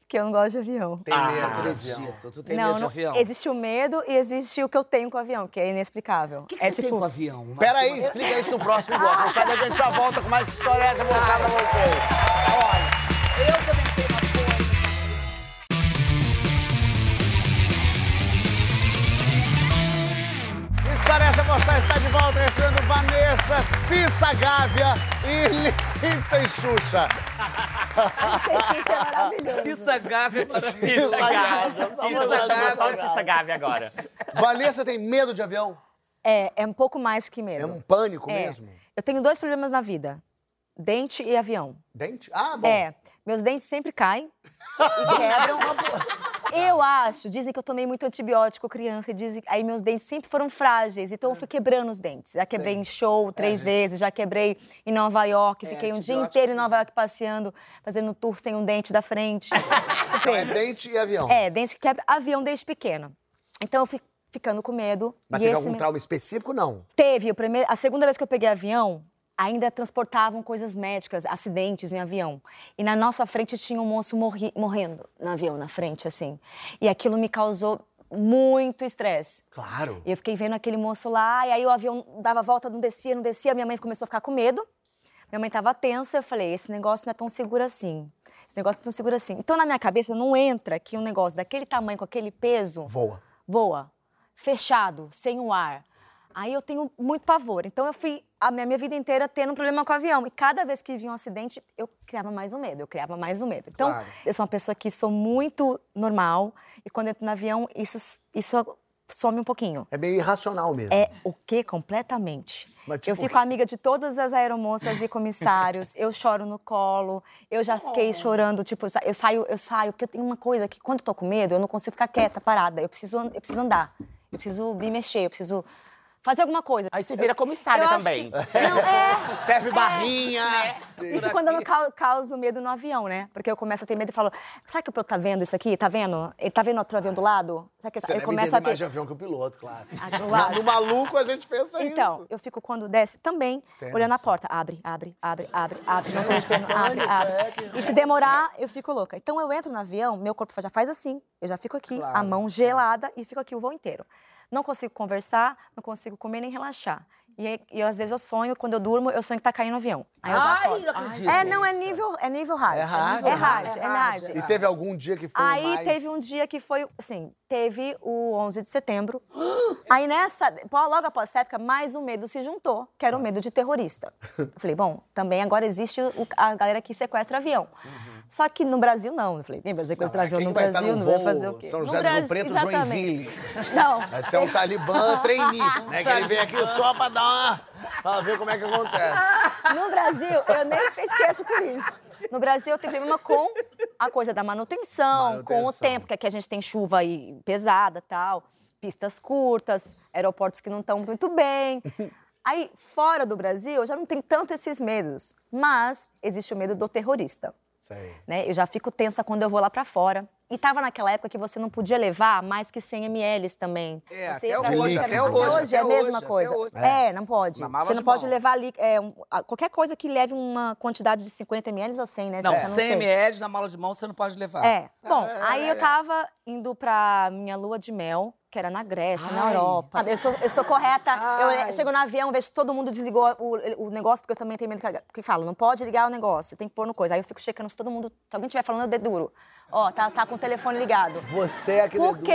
porque eu não gosto de avião. Tem Ah, medo. Não acredito. Tu tem não, medo de não- avião? existe o medo e existe o que eu tenho com o avião, que é inexplicável. O que, que é você tem com avião? Marcelo? Pera aí, explica isso no próximo bloco. Não sai a gente já volta com mais que história é essa, vou mostrar pra vocês. Eu mostrar está de volta recebendo Vanessa, Cissa Gávea e Lindsay Xuxa. Esse é maravilhoso. Cissa Gávea para Cissa Gávea. Cissa Gávea. Só de Cissa Gávea agora. Vanessa tem medo de avião? É, é um pouco mais que É medo. um pânico É. mesmo? Eu tenho dois problemas na vida: dente e avião. Dente? Ah, bom. É, meus dentes sempre caem e quebram. Eu acho, dizem que eu tomei muito antibiótico criança, e dizem, aí meus dentes sempre foram frágeis, então eu fui quebrando os dentes. Já quebrei em show três vezes, já quebrei em Nova York, É, fiquei um dia inteiro em Nova York passeando, fazendo tour sem um dente da frente. Então é dente e avião. É, dente que quebra, avião desde pequena. Então eu fui ficando com medo. Mas e teve algum me- trauma específico? Não. Teve. O primeiro, a segunda vez que eu peguei avião, ainda transportavam coisas médicas, acidentes em avião. E na nossa frente tinha um moço morri- morrendo no avião, na frente, assim. E aquilo me causou muito estresse. Claro. E eu fiquei vendo aquele moço lá, e aí o avião dava volta, não descia, não descia. Minha mãe começou a ficar com medo. Minha mãe tava tensa, eu falei, esse negócio não é tão seguro assim. Esse negócio não é tão seguro assim. Então, na minha cabeça, não entra que um negócio daquele tamanho, com aquele peso, Voa. voa, fechado, sem o ar. Aí eu tenho muito pavor. Então eu fui a minha, minha vida inteira tendo um problema com o avião. E cada vez que vinha um acidente, eu criava mais um medo, eu criava mais um medo. Então, Claro. eu sou uma pessoa que sou muito normal. E quando eu entro no avião, isso, isso some um pouquinho. É meio irracional mesmo. É o quê? Completamente. Mas, eu tipo, fico amiga de todas as aeromoças e comissários. eu choro no colo. Eu já fiquei chorando, tipo, eu saio, eu saio, porque eu tenho uma coisa que quando eu tô com medo, eu não consigo ficar quieta, parada. Eu preciso, eu preciso andar. Eu preciso me mexer, eu preciso fazer alguma coisa. Aí você vira comissária Eu também. que- Não, é. Serve barrinha. Isso quando eu não cau- causo medo no avião, né? Porque eu começo a ter medo e falo, será que o piloto tá vendo isso aqui? Tá vendo? Ele tá vendo outro avião do lado? Será que Você começo entender a ter... mais de avião que o piloto, claro. Ah, no maluco a gente pensa Então, isso. eu fico quando desce também, Tenso. olhando a porta. Abre, abre, abre, abre, abre. Não tô esperando. Abre, abre. é E se demorar, eu fico louca. Então eu entro no avião, meu corpo já faz assim. Eu já fico aqui, a Claro. mão gelada e fico aqui o voo inteiro. Não consigo conversar, não consigo comer nem relaxar. E, e às vezes eu sonho, quando eu durmo, eu sonho que tá caindo um avião. Aí eu já Ai, acordo. não acredito. É, não, é nível, é nível hard. É hard? É hard, é É hard. hard. E teve algum dia que foi Aí mais... teve um dia que foi, assim, teve o 11 de setembro. Aí nessa, logo após essa época, mais um medo se juntou, que era o medo de terrorista. Eu falei, bom, também agora existe o- a galera que sequestra avião. Só que no Brasil não. Eu falei, quem vai sequestrar Quem no estar Brasil? no Não vai fazer o quê? São No José do Brasil- Preto, exatamente. Joinville. Não. Vai ser um talibã trainee, né? Que ele vem aqui só pra dar uma... pra ver como é que acontece. No Brasil, eu nem fiz quieto com isso. No Brasil, eu tenho problema com a coisa da manutenção, com o Manutenção. tempo, que aqui a gente tem chuva aí pesada tal, pistas curtas, aeroportos que não estão muito bem. Aí, fora do Brasil, eu já não tenho tanto esses medos. Mas existe o medo do terrorista. Sei. né? Eu já fico tensa quando eu vou lá pra fora. E tava naquela época que você não podia levar mais que 100 ml também. É, Você até hoje, até até hoje, hoje é a mesma hoje, coisa. hoje. É, não pode. Na Você não de pode mão. levar ali é, um- qualquer coisa que leve uma quantidade de 50 ml ou 100, né? Não, Você 100 sei. ml na mala de mão você não pode levar. É. Bom, é, aí é, eu tava indo pra minha lua de mel, que era na Grécia, na Ai. Europa. Eu sou, eu sou correta. Ai. Eu chego no avião, vejo que todo mundo desligou o, o negócio, porque eu também tenho medo que. Porque falo, não pode ligar o negócio, tem que pôr no coisa. Aí eu fico checando se todo mundo. Se alguém estiver falando, eu deduro. Ó, tá, tá com o telefone ligado. Você é aquele Porque,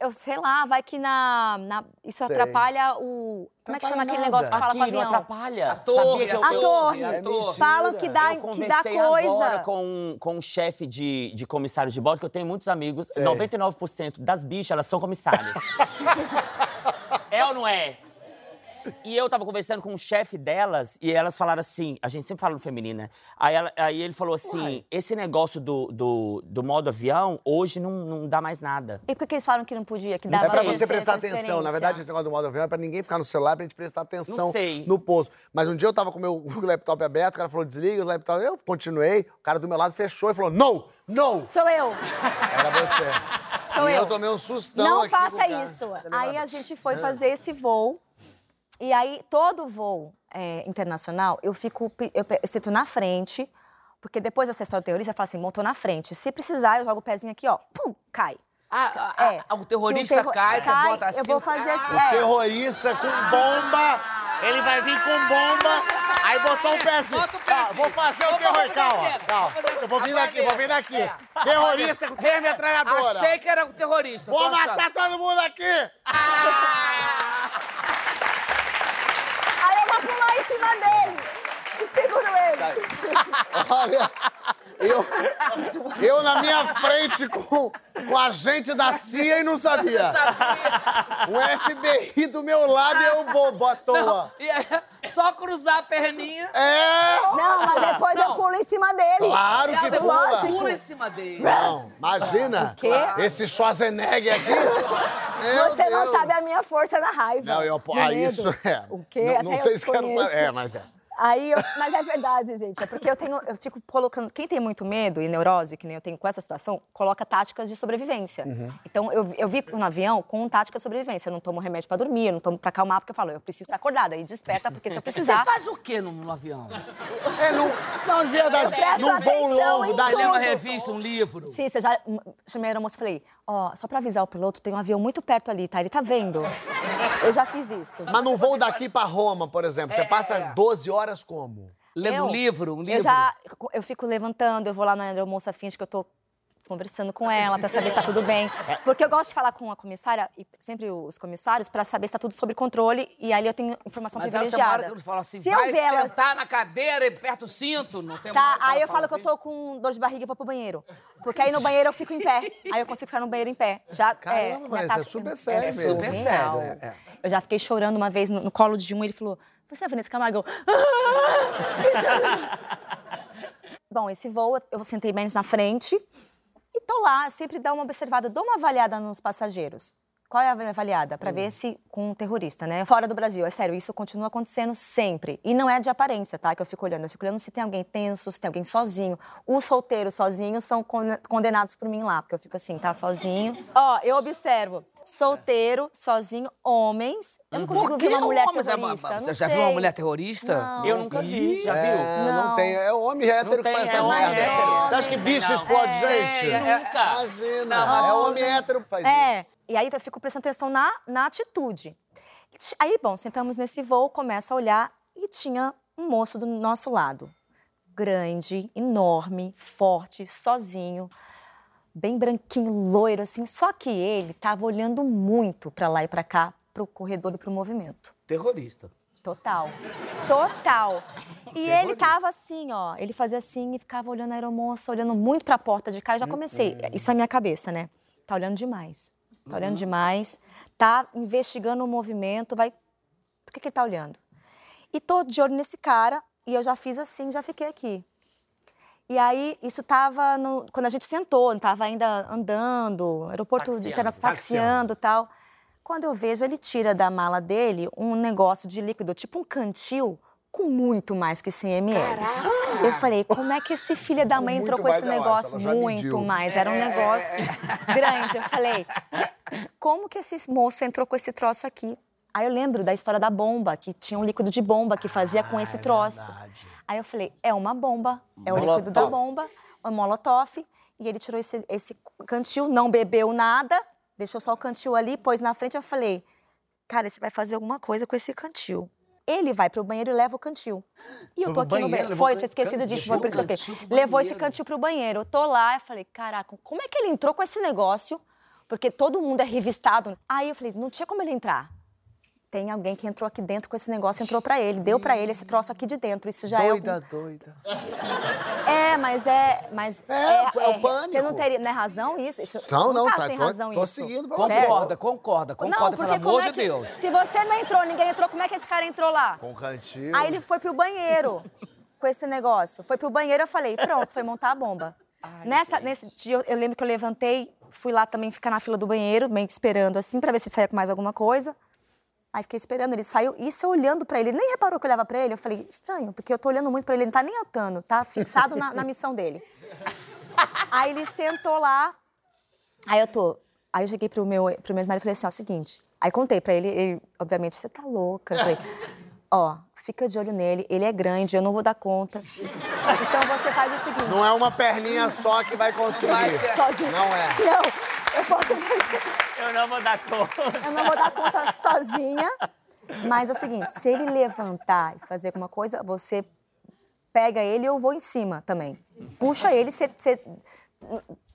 eu sei lá, vai que na. na- isso Sei. atrapalha o. Como é que chama aquele negócio que fala com não avião? atrapalha. A torre, Sabia que eu, A eu- torre. É. Falam que dá, Eu que dá coisa. agora com, com um chefe de, de comissário de bordo, que eu tenho muitos amigos. Sei. 99% das bichas, elas são comissárias. é ou não é? E eu tava conversando com o chefe delas e elas falaram assim, a gente sempre fala no feminino, né? Aí, ela- aí ele falou assim, esse negócio do, do, do modo avião, hoje não, não dá mais nada. E por que eles falam que não podia? Que dava É pra você prestar atenção. Na verdade, esse negócio do modo avião é pra ninguém ficar no celular, pra gente prestar atenção Não sei. no pouso. Mas um dia eu tava com o meu laptop aberto, o cara falou, desliga o laptop. Eu continuei, o cara do meu lado fechou e falou, não, não. Sou eu. Era você. Sou e eu. eu tomei um sustão Não faça isso. Aí a gente foi fazer esse voo. E aí, todo voo é, internacional, eu fico. Eu, eu sento na frente, porque depois dessa história do terrorista, eu falo assim: montou na frente. Se precisar, eu jogo o pezinho aqui, ó, pum, cai. Ah, ah, É. ah, o terrorista terro- cai, você bota assim. Eu vou fazer assim. Ah, é. Terrorista com bomba. Ele vai vir com bomba. Aí botou o pezinho. Bota o Tá, pezinho. vou fazer o Vamos terror. fazer Calma, cena. calma. Eu vou vir a daqui, vou vir daqui. É. Terrorista com terra metralhadora. Achei que era o terrorista. Vou matar todo mundo aqui. Aí eu vou pular em cima dele. E seguro ele. Olha, eu, eu na minha frente com, com a gente da CIA e não sabia. O FBI do meu lado e eu bo- botou Não, a... e é só cruzar a perninha. É! Não, mas depois Não. eu pulo em cima dele. Claro que depois pula. pula em cima dele. Não, imagina. quê? Esse Schwarzenegger aqui. Meu Você não Deus. sabe a minha força na raiva. Não, eu, ah, isso é. O quê? Não, não sei eu se quero saber. É, mas é. Aí, eu- mas é verdade, gente. É porque eu tenho, eu fico colocando. Quem tem muito medo e neurose, que nem eu tenho com essa situação, coloca táticas de sobrevivência. Uhum. Então, eu, eu vi no avião com tática de sobrevivência. Eu não tomo remédio pra dormir, eu não tomo pra acalmar, porque eu falo, eu preciso estar acordada. E desperta, porque se eu Você precisar. faz o quê no, no avião? É, não, não, verdade, presto num voo longo, Você lê uma revista, um livro? Sim, você já. Chamei a aeromoça e falei: Ó, só pra avisar o piloto, tem um avião muito perto ali, tá? Ele tá vendo. Eu já fiz isso. Mas num voo daqui pra Roma, por exemplo, você É, passa é. 12 horas como? Lendo Eu- um livro, um livro? Eu já. Eu fico levantando, eu vou lá na aeromoça, finge que eu tô conversando com ela pra saber se tá tudo bem. Porque eu gosto de falar com a comissária, e sempre os comissários, pra saber se tá tudo sob controle. E ali eu tenho informação Mas privilegiada. eles falam assim, se vai eu ver elas. sentar na cadeira e aperta o cinto, não tem Tá, aí ela eu falo que eu assim? tô com dor de barriga e vou pro banheiro. Porque aí no banheiro eu fico em pé. Aí eu consigo ficar no banheiro em pé. Já, Caramba, é, minha Vanessa, é super sério é mesmo. Super sério, é, é. Eu já fiquei chorando uma vez no, no colo de um, ele falou: Você é a Vanessa Camargo? "Ah!" Bom, esse voo eu sentei menos na frente e tô lá, sempre dá uma observada, dou uma avaliada nos passageiros. Qual é a avaliada? Pra ver se com um terrorista, né? Fora do Brasil, é sério, isso continua acontecendo sempre. E não é de aparência, tá? Que eu fico olhando. Eu fico olhando se tem alguém tenso, se tem alguém sozinho. Os solteiros sozinhos são con- condenados por mim lá, porque eu fico assim, tá sozinho. Ó, eu observo. Solteiro, sozinho, homens. Eu não consigo Por ver que uma mulher homens? É terrorista. Você já viu sei. uma mulher terrorista? Não. Eu nunca vi, já viu? É, não, Não. tem. É o homem hétero que faz é essas merdas. hétero. Você acha que bicho Não. explode É, gente? é, é. Imagina. Não, mas é o homem- hétero que faz isso. É, e aí eu fico prestando atenção na, na atitude. Ti- Aí, bom, sentamos nesse voo, começa a olhar e tinha um moço do nosso lado. Grande, enorme, forte, sozinho, bem branquinho, loiro, assim. Só que ele tava olhando muito para lá e para cá, pro corredor e pro movimento. Terrorista. Total. Total. E ele tava assim, ó. Ele fazia assim e ficava olhando a aeromoça, olhando muito pra porta de cá. Eu já comecei. Isso é minha cabeça, né? Tá olhando demais. Tá olhando demais. Tá investigando o movimento. Vai. Por que, que ele tá olhando? E tô de olho nesse cara. E eu já fiz assim, já fiquei aqui. E aí, isso tava no- quando a gente sentou, tava ainda andando, aeroporto Taxiando, internacional, taxiando e tal. Quando eu vejo, ele tira da mala dele um negócio de líquido, tipo um cantil, com muito mais que 100 ml. Eu falei, como é que esse filho da mãe entrou com esse é negócio? Muito mediu. mais, era um negócio grande. Eu falei, como que esse moço entrou com esse troço aqui? Aí eu lembro da história da bomba, que tinha um líquido de bomba que fazia com esse troço. Aí eu falei, é uma bomba, é o líquido da Molotov. bomba, o molotov. E ele tirou esse, esse cantil, não bebeu nada, deixou só o cantil ali, pôs na frente. Eu falei, cara, você vai fazer alguma coisa com esse cantil. Ele vai pro banheiro e leva o cantil. E eu tô aqui no banheiro, Foi, eu tinha esquecido disso, foi por isso que eu fiquei. Levou esse cantil pro banheiro. Eu tô lá, eu falei, caraca, como é que ele entrou com esse negócio? Porque todo mundo é revistado. Aí eu falei, não tinha como ele entrar. Tem alguém que entrou aqui dentro com esse negócio, entrou pra ele, deu pra ele esse troço aqui de dentro. Isso já é. algum- Doida, doida. é, mas é. Mas É, é o pânico. Você não teria. Não é razão isso? Isso- Não, não, tá, tá, sem tô- razão tô isso. seguindo pra você. Concorda, concorda, concorda, pelo porque amor como de é que- Deus. Se você não entrou, ninguém entrou, como é que esse cara entrou lá? Com cantil. Aí ele foi pro banheiro com esse negócio. Foi pro banheiro, eu falei, pronto, foi montar a bomba. Nessa, nesse dia, eu, lembro que eu levantei, fui lá também ficar na fila do banheiro, bem esperando assim, pra ver se saía com mais alguma coisa. Aí fiquei esperando, ele saiu, isso eu olhando pra ele, ele nem reparou que eu olhava pra ele. Eu falei, estranho, porque eu tô olhando muito pra ele, ele não tá nem notando, tá fixado na, na missão dele. Aí ele sentou lá, aí eu tô. Aí eu cheguei pro meu, pro meu marido e falei assim: ó, é o seguinte. Aí contei pra ele, ele, obviamente, você tá louca. Eu falei, ó, fica de olho nele, ele é grande, eu não vou dar conta. Então você faz o seguinte. Não é uma perninha só que vai conseguir. sozinho. Não é. Não, eu posso fazer. Eu não vou dar conta. Eu não vou dar conta sozinha. Mas é o seguinte, se ele levantar e fazer alguma coisa, você pega ele e eu vou em cima também. Puxa ele, você,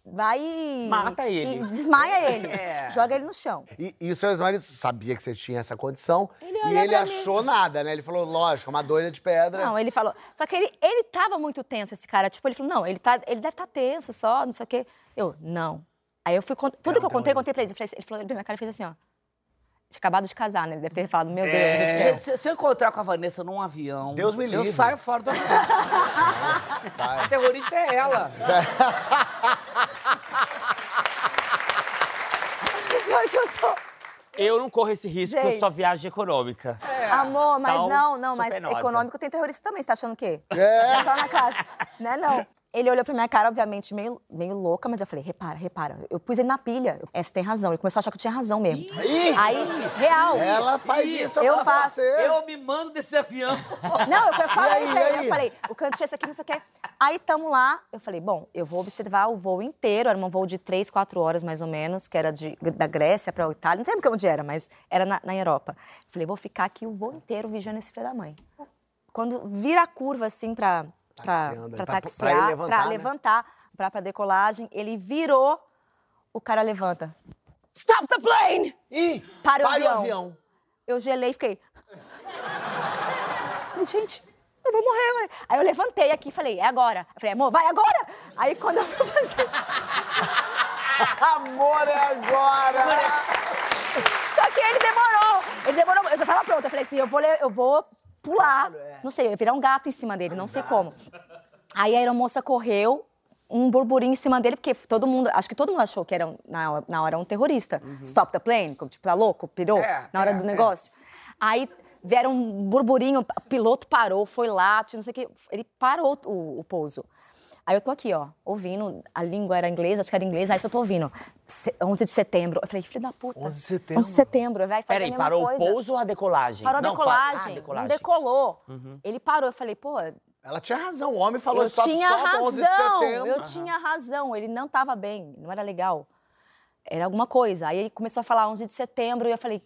vai e... Mata ele. E desmaia ele. É. Joga ele no chão. E, e o seu ex-marido sabia que você tinha essa condição Ele e ele pra mim. achou nada, né? Ele falou, lógico, uma doida de pedra. Não, ele falou. Só que ele, ele tava muito tenso, esse cara. Tipo, ele falou, não, ele, tá, ele deve estar tenso só, não sei o quê. Eu, não. Aí eu fui. cont- Tudo que eu contei, eu contei pra ele. Eu falei assim- Ele falou, ele minha cara e fez assim, ó. Tinha acabado de casar, né? Ele deve ter falado, meu Deus É. do céu. Gente, se, se eu encontrar com a Vanessa num avião, Deus me eu livre. saio fora do avião. A Sai. terrorista é ela. Pior que eu sou. Eu não corro esse risco, porque eu Gente. só viagem econômica. Amor, mas Então, não, não, mas penosa. econômico tem terrorista também. Você tá achando o quê? É. só na classe. Né, não. Ele olhou pra minha cara, obviamente, meio, meio louca, mas eu falei, repara, repara. Eu pus ele na pilha. Essa tem razão. Ele começou a achar que eu tinha razão mesmo. Aí, real. Ela faz isso eu pra faço. você. Eu me mando desse avião. Não, eu falei, aí, aí? Eu falei, o canto esse aqui, não sei o quê. Aí tamo lá, eu falei, bom, eu vou observar o voo inteiro. Era um voo de três, quatro horas, mais ou menos, que era de, da Grécia pra Itália. Não sei onde era, mas era na, na Europa. Eu falei, vou ficar aqui o voo inteiro vigiando esse filho da mãe. Quando vira a curva, assim, pra, pra taxiar, pra levantar, levantar, né? decolagem, ele virou, o cara levanta. Stop the plane! Ih, Para o pare o avião. avião. Eu gelei e fiquei. Gente, eu vou morrer. Aí eu levantei aqui e falei, é agora. Eu falei, amor, vai agora! Aí quando eu fui fazer. Amor é agora! Só que ele demorou. Ele demorou. Eu já tava pronta. Eu falei assim, eu vou, eu vou pular. Não sei, ia virar um gato em cima dele, não sei como. Aí a aeromoça correu, um burburinho em cima dele, porque todo mundo, acho que todo mundo achou que era, na, na hora, um terrorista. Stop the plane, tipo, tá louco, pirou, É, na hora é, do é. negócio. Aí vieram um burburinho, o piloto parou, foi lá, não sei o quê, ele parou o, o pouso. Aí eu tô aqui, ó, ouvindo, a língua era inglesa, acho que era inglês, aí só tô ouvindo, se- 11 de setembro. Eu falei, filho da puta. 11 de setembro. 11 de setembro, vai fazer Peraí, parou coisa. o pouso ou a decolagem? Parou a Não, pa- decolagem, Ah, decolagem. não decolou. Ele parou, eu falei, pô, Ela tinha razão. O homem falou eu stop, tinha stop, razão, 11 de setembro. eu tinha razão, ele não estava bem, não era legal. Era alguma coisa. Aí ele começou a falar 11 de setembro e eu falei,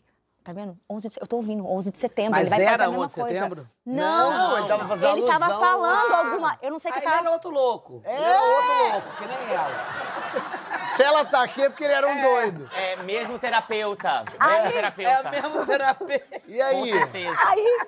tá vendo? 11 de, eu tô ouvindo, 11 de setembro. Mas ele vai era a mesma 11 de setembro? Não, Não, ele tava fazendo Ele tava alusão falando a- alguma. Eu não sei o que Aí eu ele tava. era outro louco. É. Era outro louco, que nem ela. Se ela tá aqui é porque ele era um doido. É, mesmo terapeuta. Aí- mesmo É terapeuta. a mesma terapia. E Com aí? certeza. Aí,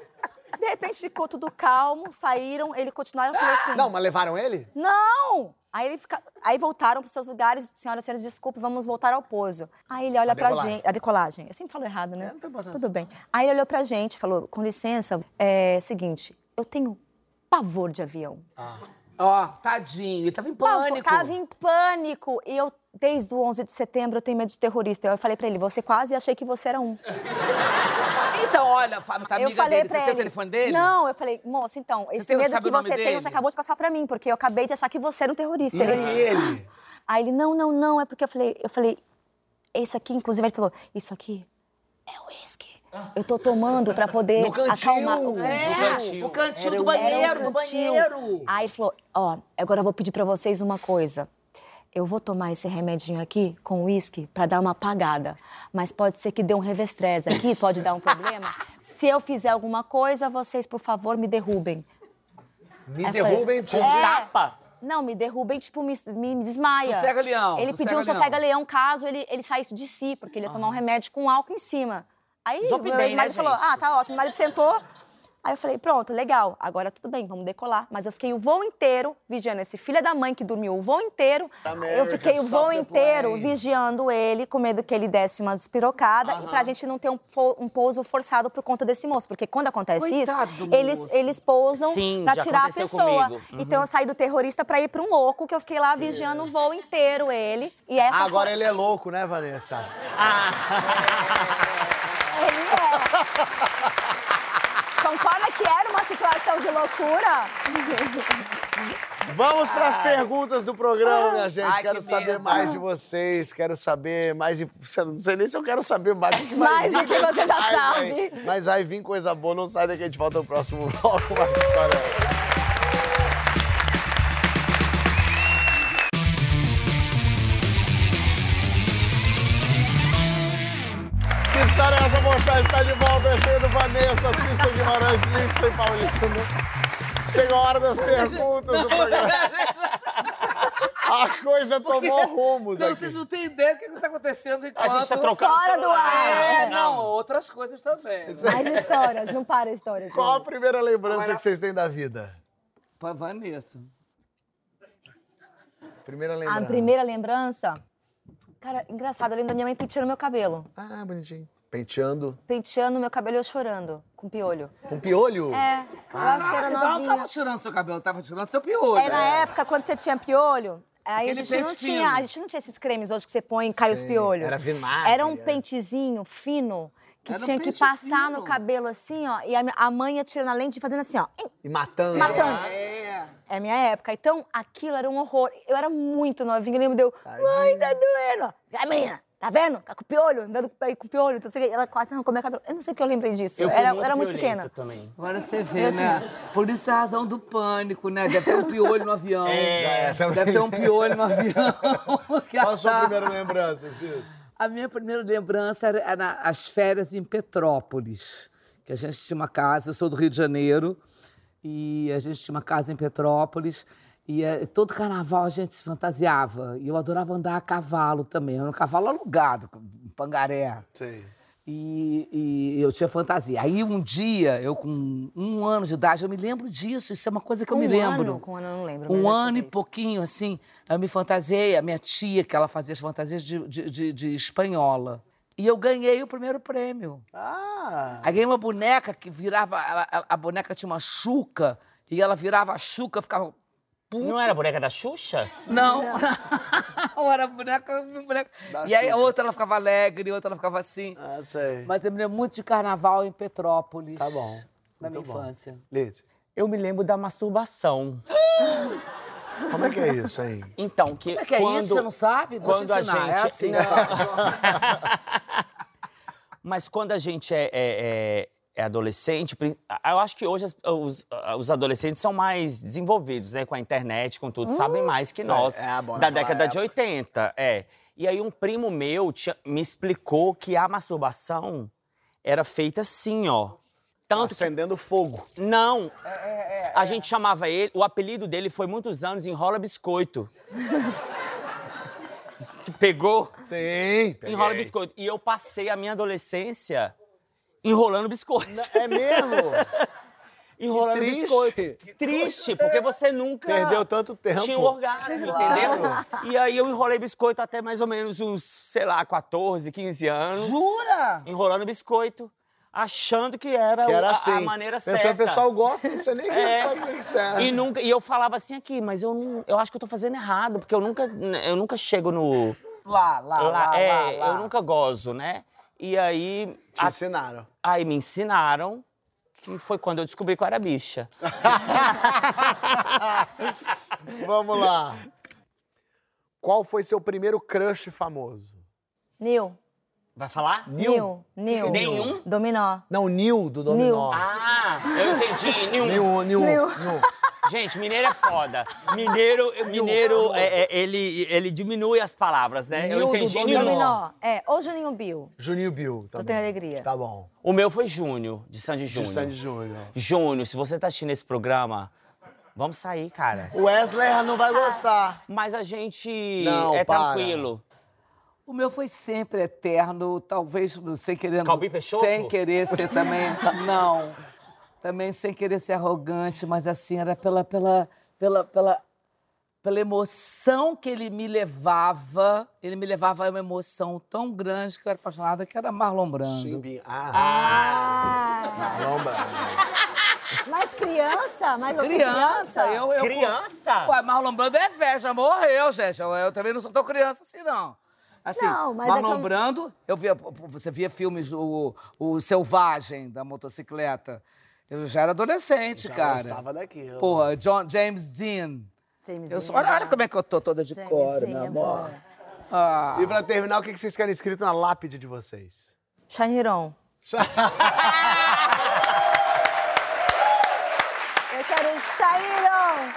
de repente, ficou tudo calmo, saíram, ele continuaram falou assim. Não, mas levaram ele? Não! Aí, ele fica... Aí voltaram para seus lugares. Senhoras e senhores, desculpe, vamos voltar ao pouso. Aí ele olha A pra decolagem. gente. A decolagem. Eu sempre falo errado, né? É, não tem. Tudo bem. Aí ele olhou pra gente e falou: com licença, é seguinte, eu tenho pavor de avião. Ó, tadinho, ele tava em Pavor, pânico. Tava em pânico. E eu, desde o 11 de setembro, eu tenho medo de terrorista. Eu falei pra ele: você quase achei que você era um. Então, olha, Fábio, tá eu amiga falei dele. Você ele. tem o telefone dele? Não, eu falei, moço, então, esse tem- medo que o você tem, dele? você acabou de passar pra mim, porque eu acabei de achar que você era um terrorista. E aí ele? Aí ele, não, não, não, é porque eu falei, eu falei, esse aqui, inclusive, ele falou, isso aqui é uísque. Eu tô tomando pra poder No acalmar. É, No cantinho. o cantinho Era do banheiro, um do banheiro. Aí ele falou, ó, agora eu vou pedir pra vocês uma coisa. Eu vou tomar esse remedinho aqui com uísque pra dar uma apagada. Mas pode ser que dê um revestrese aqui, pode dar um problema. Se eu fizer alguma coisa, vocês, por favor, me derrubem. Me Aí eu derrubem, tio. é. Tapa? Não, me derrubem, tipo, me, me, me desmaia. Sossega-leão, Ele pediu um sossega-leão. sossega-leão caso ele, ele saísse de si, porque ele ia tomar um remédio com álcool em cima. Aí Zopidem, meu ex-marido né, falou, gente? ah, tá ótimo. Meu marido sentou. Aí eu falei, pronto, legal, agora tudo bem, vamos decolar. Mas eu fiquei o voo inteiro vigiando esse filho da mãe que dormiu o voo inteiro. eu fiquei o voo inteiro plane. vigiando ele, com medo que ele desse uma despirocada, e pra gente não ter um, um pouso forçado por conta desse moço. Porque quando acontece Coitado isso, eles, moço. eles pousam Sim, pra tirar a pessoa. comigo. Uhum. Então eu saí do terrorista pra ir pra um louco, que eu fiquei lá vigiando o voo inteiro ele. E essa Agora foi... ele é louco, né, Vanessa? Ele é. Concorda que era uma situação de loucura? Vamos para as perguntas do programa, minha gente. Ai, quero que saber medo. mais de vocês, quero saber mais de... Não sei nem se eu quero saber mais do que vai Mais do que você já sabe. vai- Mas vai vir coisa boa, não sai daqui, a gente volta no próximo bloco, mais história. História é essa, moçada? Está de volta, é cheio do Vanessa, Cícero Guimarães, Lindsay Paulino. Chegou a hora das perguntas do programa. A coisa tomou rumos Então, aqui. vocês não têm ideia do que está acontecendo enquanto... A gente tá trocando Fora do ar. É, não, outras coisas também. Mais histórias, não para a história. Qual a primeira lembrança Agora- que vocês têm da vida? Pra Vanessa. Primeira lembrança. A primeira lembrança... Cara, engraçado, eu lembro da minha mãe penteando meu cabelo. Ah, bonitinho. Penteando. Penteando meu cabelo e eu chorando, com piolho. Com piolho? É, eu acho que era então não novinha. tava tirando seu cabelo, tava tirando seu piolho. É, na época, quando você tinha piolho, aí a gente não tinha, a gente não tinha esses cremes hoje que você põe e cai os piolhos. era vinagre, Era um é. pentezinho fino que Era um tinha que pente passar fino. no cabelo assim, ó, e a, a mãe ia tirando a lente e fazendo assim, ó. E matando. Matando. É. É minha época. Então, aquilo era um horror. Eu era muito novinha, eu lembro de eu, mãe, tá doendo. A menina, tá vendo? Tá com piolho, andando com aí com piolho. Então, sei que ela quase arrancou meu cabelo. Eu não sei porque eu lembrei disso. Eu fui era, muito era muito pequena. também. Agora você vê, né? Por isso a razão do pânico, né? Deve ter um piolho no avião. É, também. Deve ter um piolho no avião. Qual a sua tá- primeira lembrança, Cis? A minha primeira lembrança era, era as férias em Petrópolis, que a gente tinha uma casa, eu sou do Rio de Janeiro, e a gente tinha uma casa em Petrópolis, e eh, todo carnaval a gente se fantasiava, e eu adorava andar a cavalo também, era um cavalo alugado, Pangaré. Sei. E, e eu tinha fantasia. Aí um dia, eu com um ano de idade, eu me lembro disso, isso é uma coisa que eu me um lembro. ano? Com um ano eu não lembro, Um ano e pouquinho, assim, eu me fantasiei, a minha tia, que ela fazia as fantasias de, de, de- de espanhola. E eu ganhei o primeiro prêmio. Ah! Aí ganhei uma boneca que virava, ela- a, a boneca tinha uma chuca, e ela virava a chuca, ficava Não era a boneca da Xuxa? não. Ou era boneca, boneca. Da E aí a outra ela ficava alegre, a outra ela ficava assim. Ah, sei. Mas eu me lembro muito de carnaval em Petrópolis. Tá bom. Na minha bom. infância. Liz, Eu me lembro da masturbação. como é que é isso aí? Então, que Como é que é quando, isso? Você não sabe? Vou quando te a ensinar. gente... É assim. Não. Mas quando a gente é, é- é- é adolescente, eu acho que hoje os, os adolescentes são mais desenvolvidos, né? Com a internet, com tudo, sabem mais que nós. é, bom, da década de época. 80, é. E aí um primo meu tinha- me explicou que a masturbação era feita assim, ó. Tanto que Acendendo fogo. não. A gente chamava ele, o apelido dele foi muitos anos Enrola Biscoito. Pegou? Sim. peguei. Enrola Biscoito. E eu passei a minha adolescência enrolando biscoito. É mesmo? Enrolando triste. biscoito. Triste, porque você nunca Perdeu tanto tempo. tinha um orgasmo, entendeu? E aí eu enrolei biscoito até mais ou menos uns, sei lá, 14, 15 anos. Jura? Enrolando biscoito, achando que era, Que era a- assim. a, maneira Pensando, certa. O pessoal gosta, não sei nem o que É. certo. E, nunca, e eu falava assim aqui, mas eu, não, eu acho que eu tô fazendo errado, porque eu nunca, eu nunca chego no. Lá, lá, lá, lá, é, lá. eu nunca gozo, né? E aí. Te a- ensinaram. aí me ensinaram, que foi quando eu descobri que eu era bicha. Vamos lá. Qual foi seu primeiro crush famoso? Nil. Vai falar? Nil. Nil. Nenhum? Dominó. Não, Nil, do Dominó. Ah, eu entendi. Nenhum. Nil, Nil, Nil. Nil. Gente, mineiro é foda. Mineiro, mineiro é, é, ele, ele diminui as palavras, né? Nil eu do entendi. Dominó. nenhum. Dominó. É, ou Juninho Bill. Juninho Bill. Tá Eu bom. tenho alegria. Tá bom. O meu foi Júnior, de Sandy De Júnior. Sandy Júnior. Júnior, se você tá assistindo esse programa, vamos sair, cara. O Wesley não vai gostar. Mas a gente Não, é para. tranquilo. O meu foi sempre eterno, talvez sem querer. Calbi Peixoto? Sem querer ser também. não. Também sem querer ser arrogante, mas assim, era pela, pela, pela, pela, pela emoção que ele me levava. Ele me levava a uma emoção tão grande que eu era apaixonada, que era Marlon Brando. Chimbinha. Ah, Ah, Marlon Brando. mas criança? Mas você Criança, eu, eu. Criança? Ué, Marlon Brando é velho, já morreu, gente. Eu, eu também não sou tão criança assim, não. Assim, Não, mas é Marlon que eu- Brando, eu via, você via filmes, o, o Selvagem da motocicleta. Eu já era adolescente, Já cara. gostava daquilo. Porra, John, James Dean. James Eu sou, olha, olha como é que eu tô toda de James cor, meu é amor. Ah. E pra terminar, o que que vocês querem escrito na lápide de vocês? Shaniron. Eu quero Shaniron.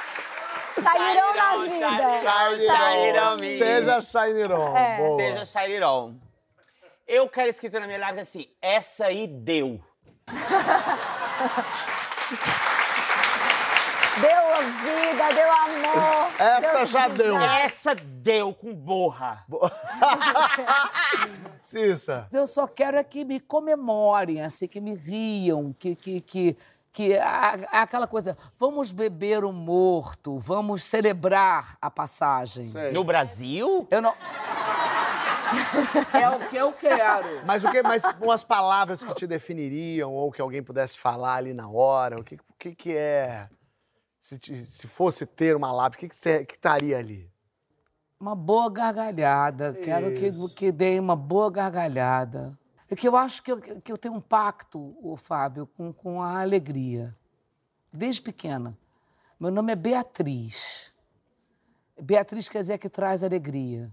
Shaniron na vida. Shairon, me. Seja Shairon. É. Boa. Seja Shairon. Eu quero escrito na minha lápide assim, essa aí deu. Deu a vida, deu amor. Essa deu já deu. Essa deu com borra. Cissa. Eu só quero é que me comemorem, assim, que me riam, que, que, que, que a- aquela coisa, vamos beber o morto, vamos celebrar a passagem. Sei. No Brasil? Eu não. é o que eu quero. Mas o que? Mas umas palavras que te definiriam ou que alguém pudesse falar ali na hora. O que, o que, que é? Se, se fosse ter uma lápide, o que, que, você- que estaria ali? Uma boa gargalhada. Quero que, Isso. que deem uma boa gargalhada. É que eu acho que eu, que eu tenho um pacto, o Fábio, com, com a alegria. Desde pequena. Meu nome é Beatriz. Beatriz quer dizer que traz alegria.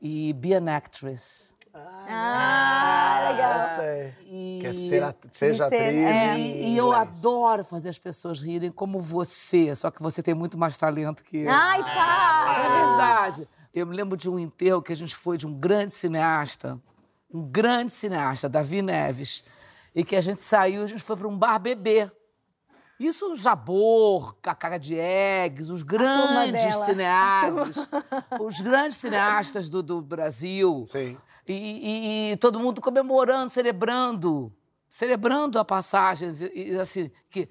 E be an actress. Ah, legal. Gostei. E, Quer ser, at- seja ser, atriz é. e, e eu adoro fazer as pessoas rirem como você, só que você tem muito mais talento que eu. Ai, É para. verdade. Eu me lembro de um enterro que a gente foi de um grande cineasta, um grande cineasta, Davi Neves, e que a gente saiu, a gente foi para um bar beber. Isso, o Jabor, Cacá de Eggs, os grandes cineastas, os grandes cineastas do, do Brasil. Sim. E, e- e todo mundo comemorando, celebrando, celebrando a passagem, e, e, assim, que,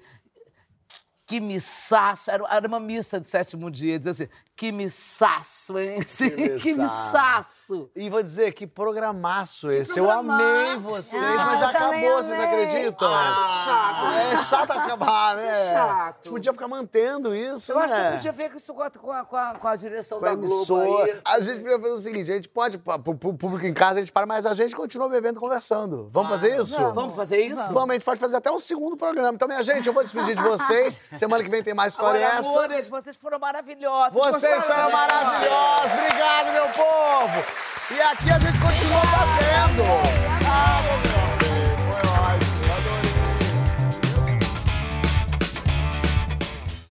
que missaço, era, era uma missa de sétimo dia, dizia assim, que missaço, hein? Assim, que missaço. E vou dizer, que programaço esse. Eu programaço. amei vocês, Ah, mas eu acabou, vocês acreditam? chato. É chato acabar, né? Isso é chato. A gente podia ficar mantendo isso, Eu né? acho que você podia ver isso com a, com a, com a, com a direção Com a da Globo emissora. aí. A gente podia fazer o seguinte: a gente pode, pro pro público em casa, a gente para, mas a gente continua bebendo e conversando. Vamos fazer isso? Vamos fazer isso? Vamos, a gente pode fazer até um segundo programa. Então, minha gente, eu vou despedir de vocês. Semana que vem tem mais história Olha, essa. amores, vocês foram maravilhosos. Vocês vocês são maravilhosos. Obrigado, meu povo. E aqui a gente continua fazendo. Ah,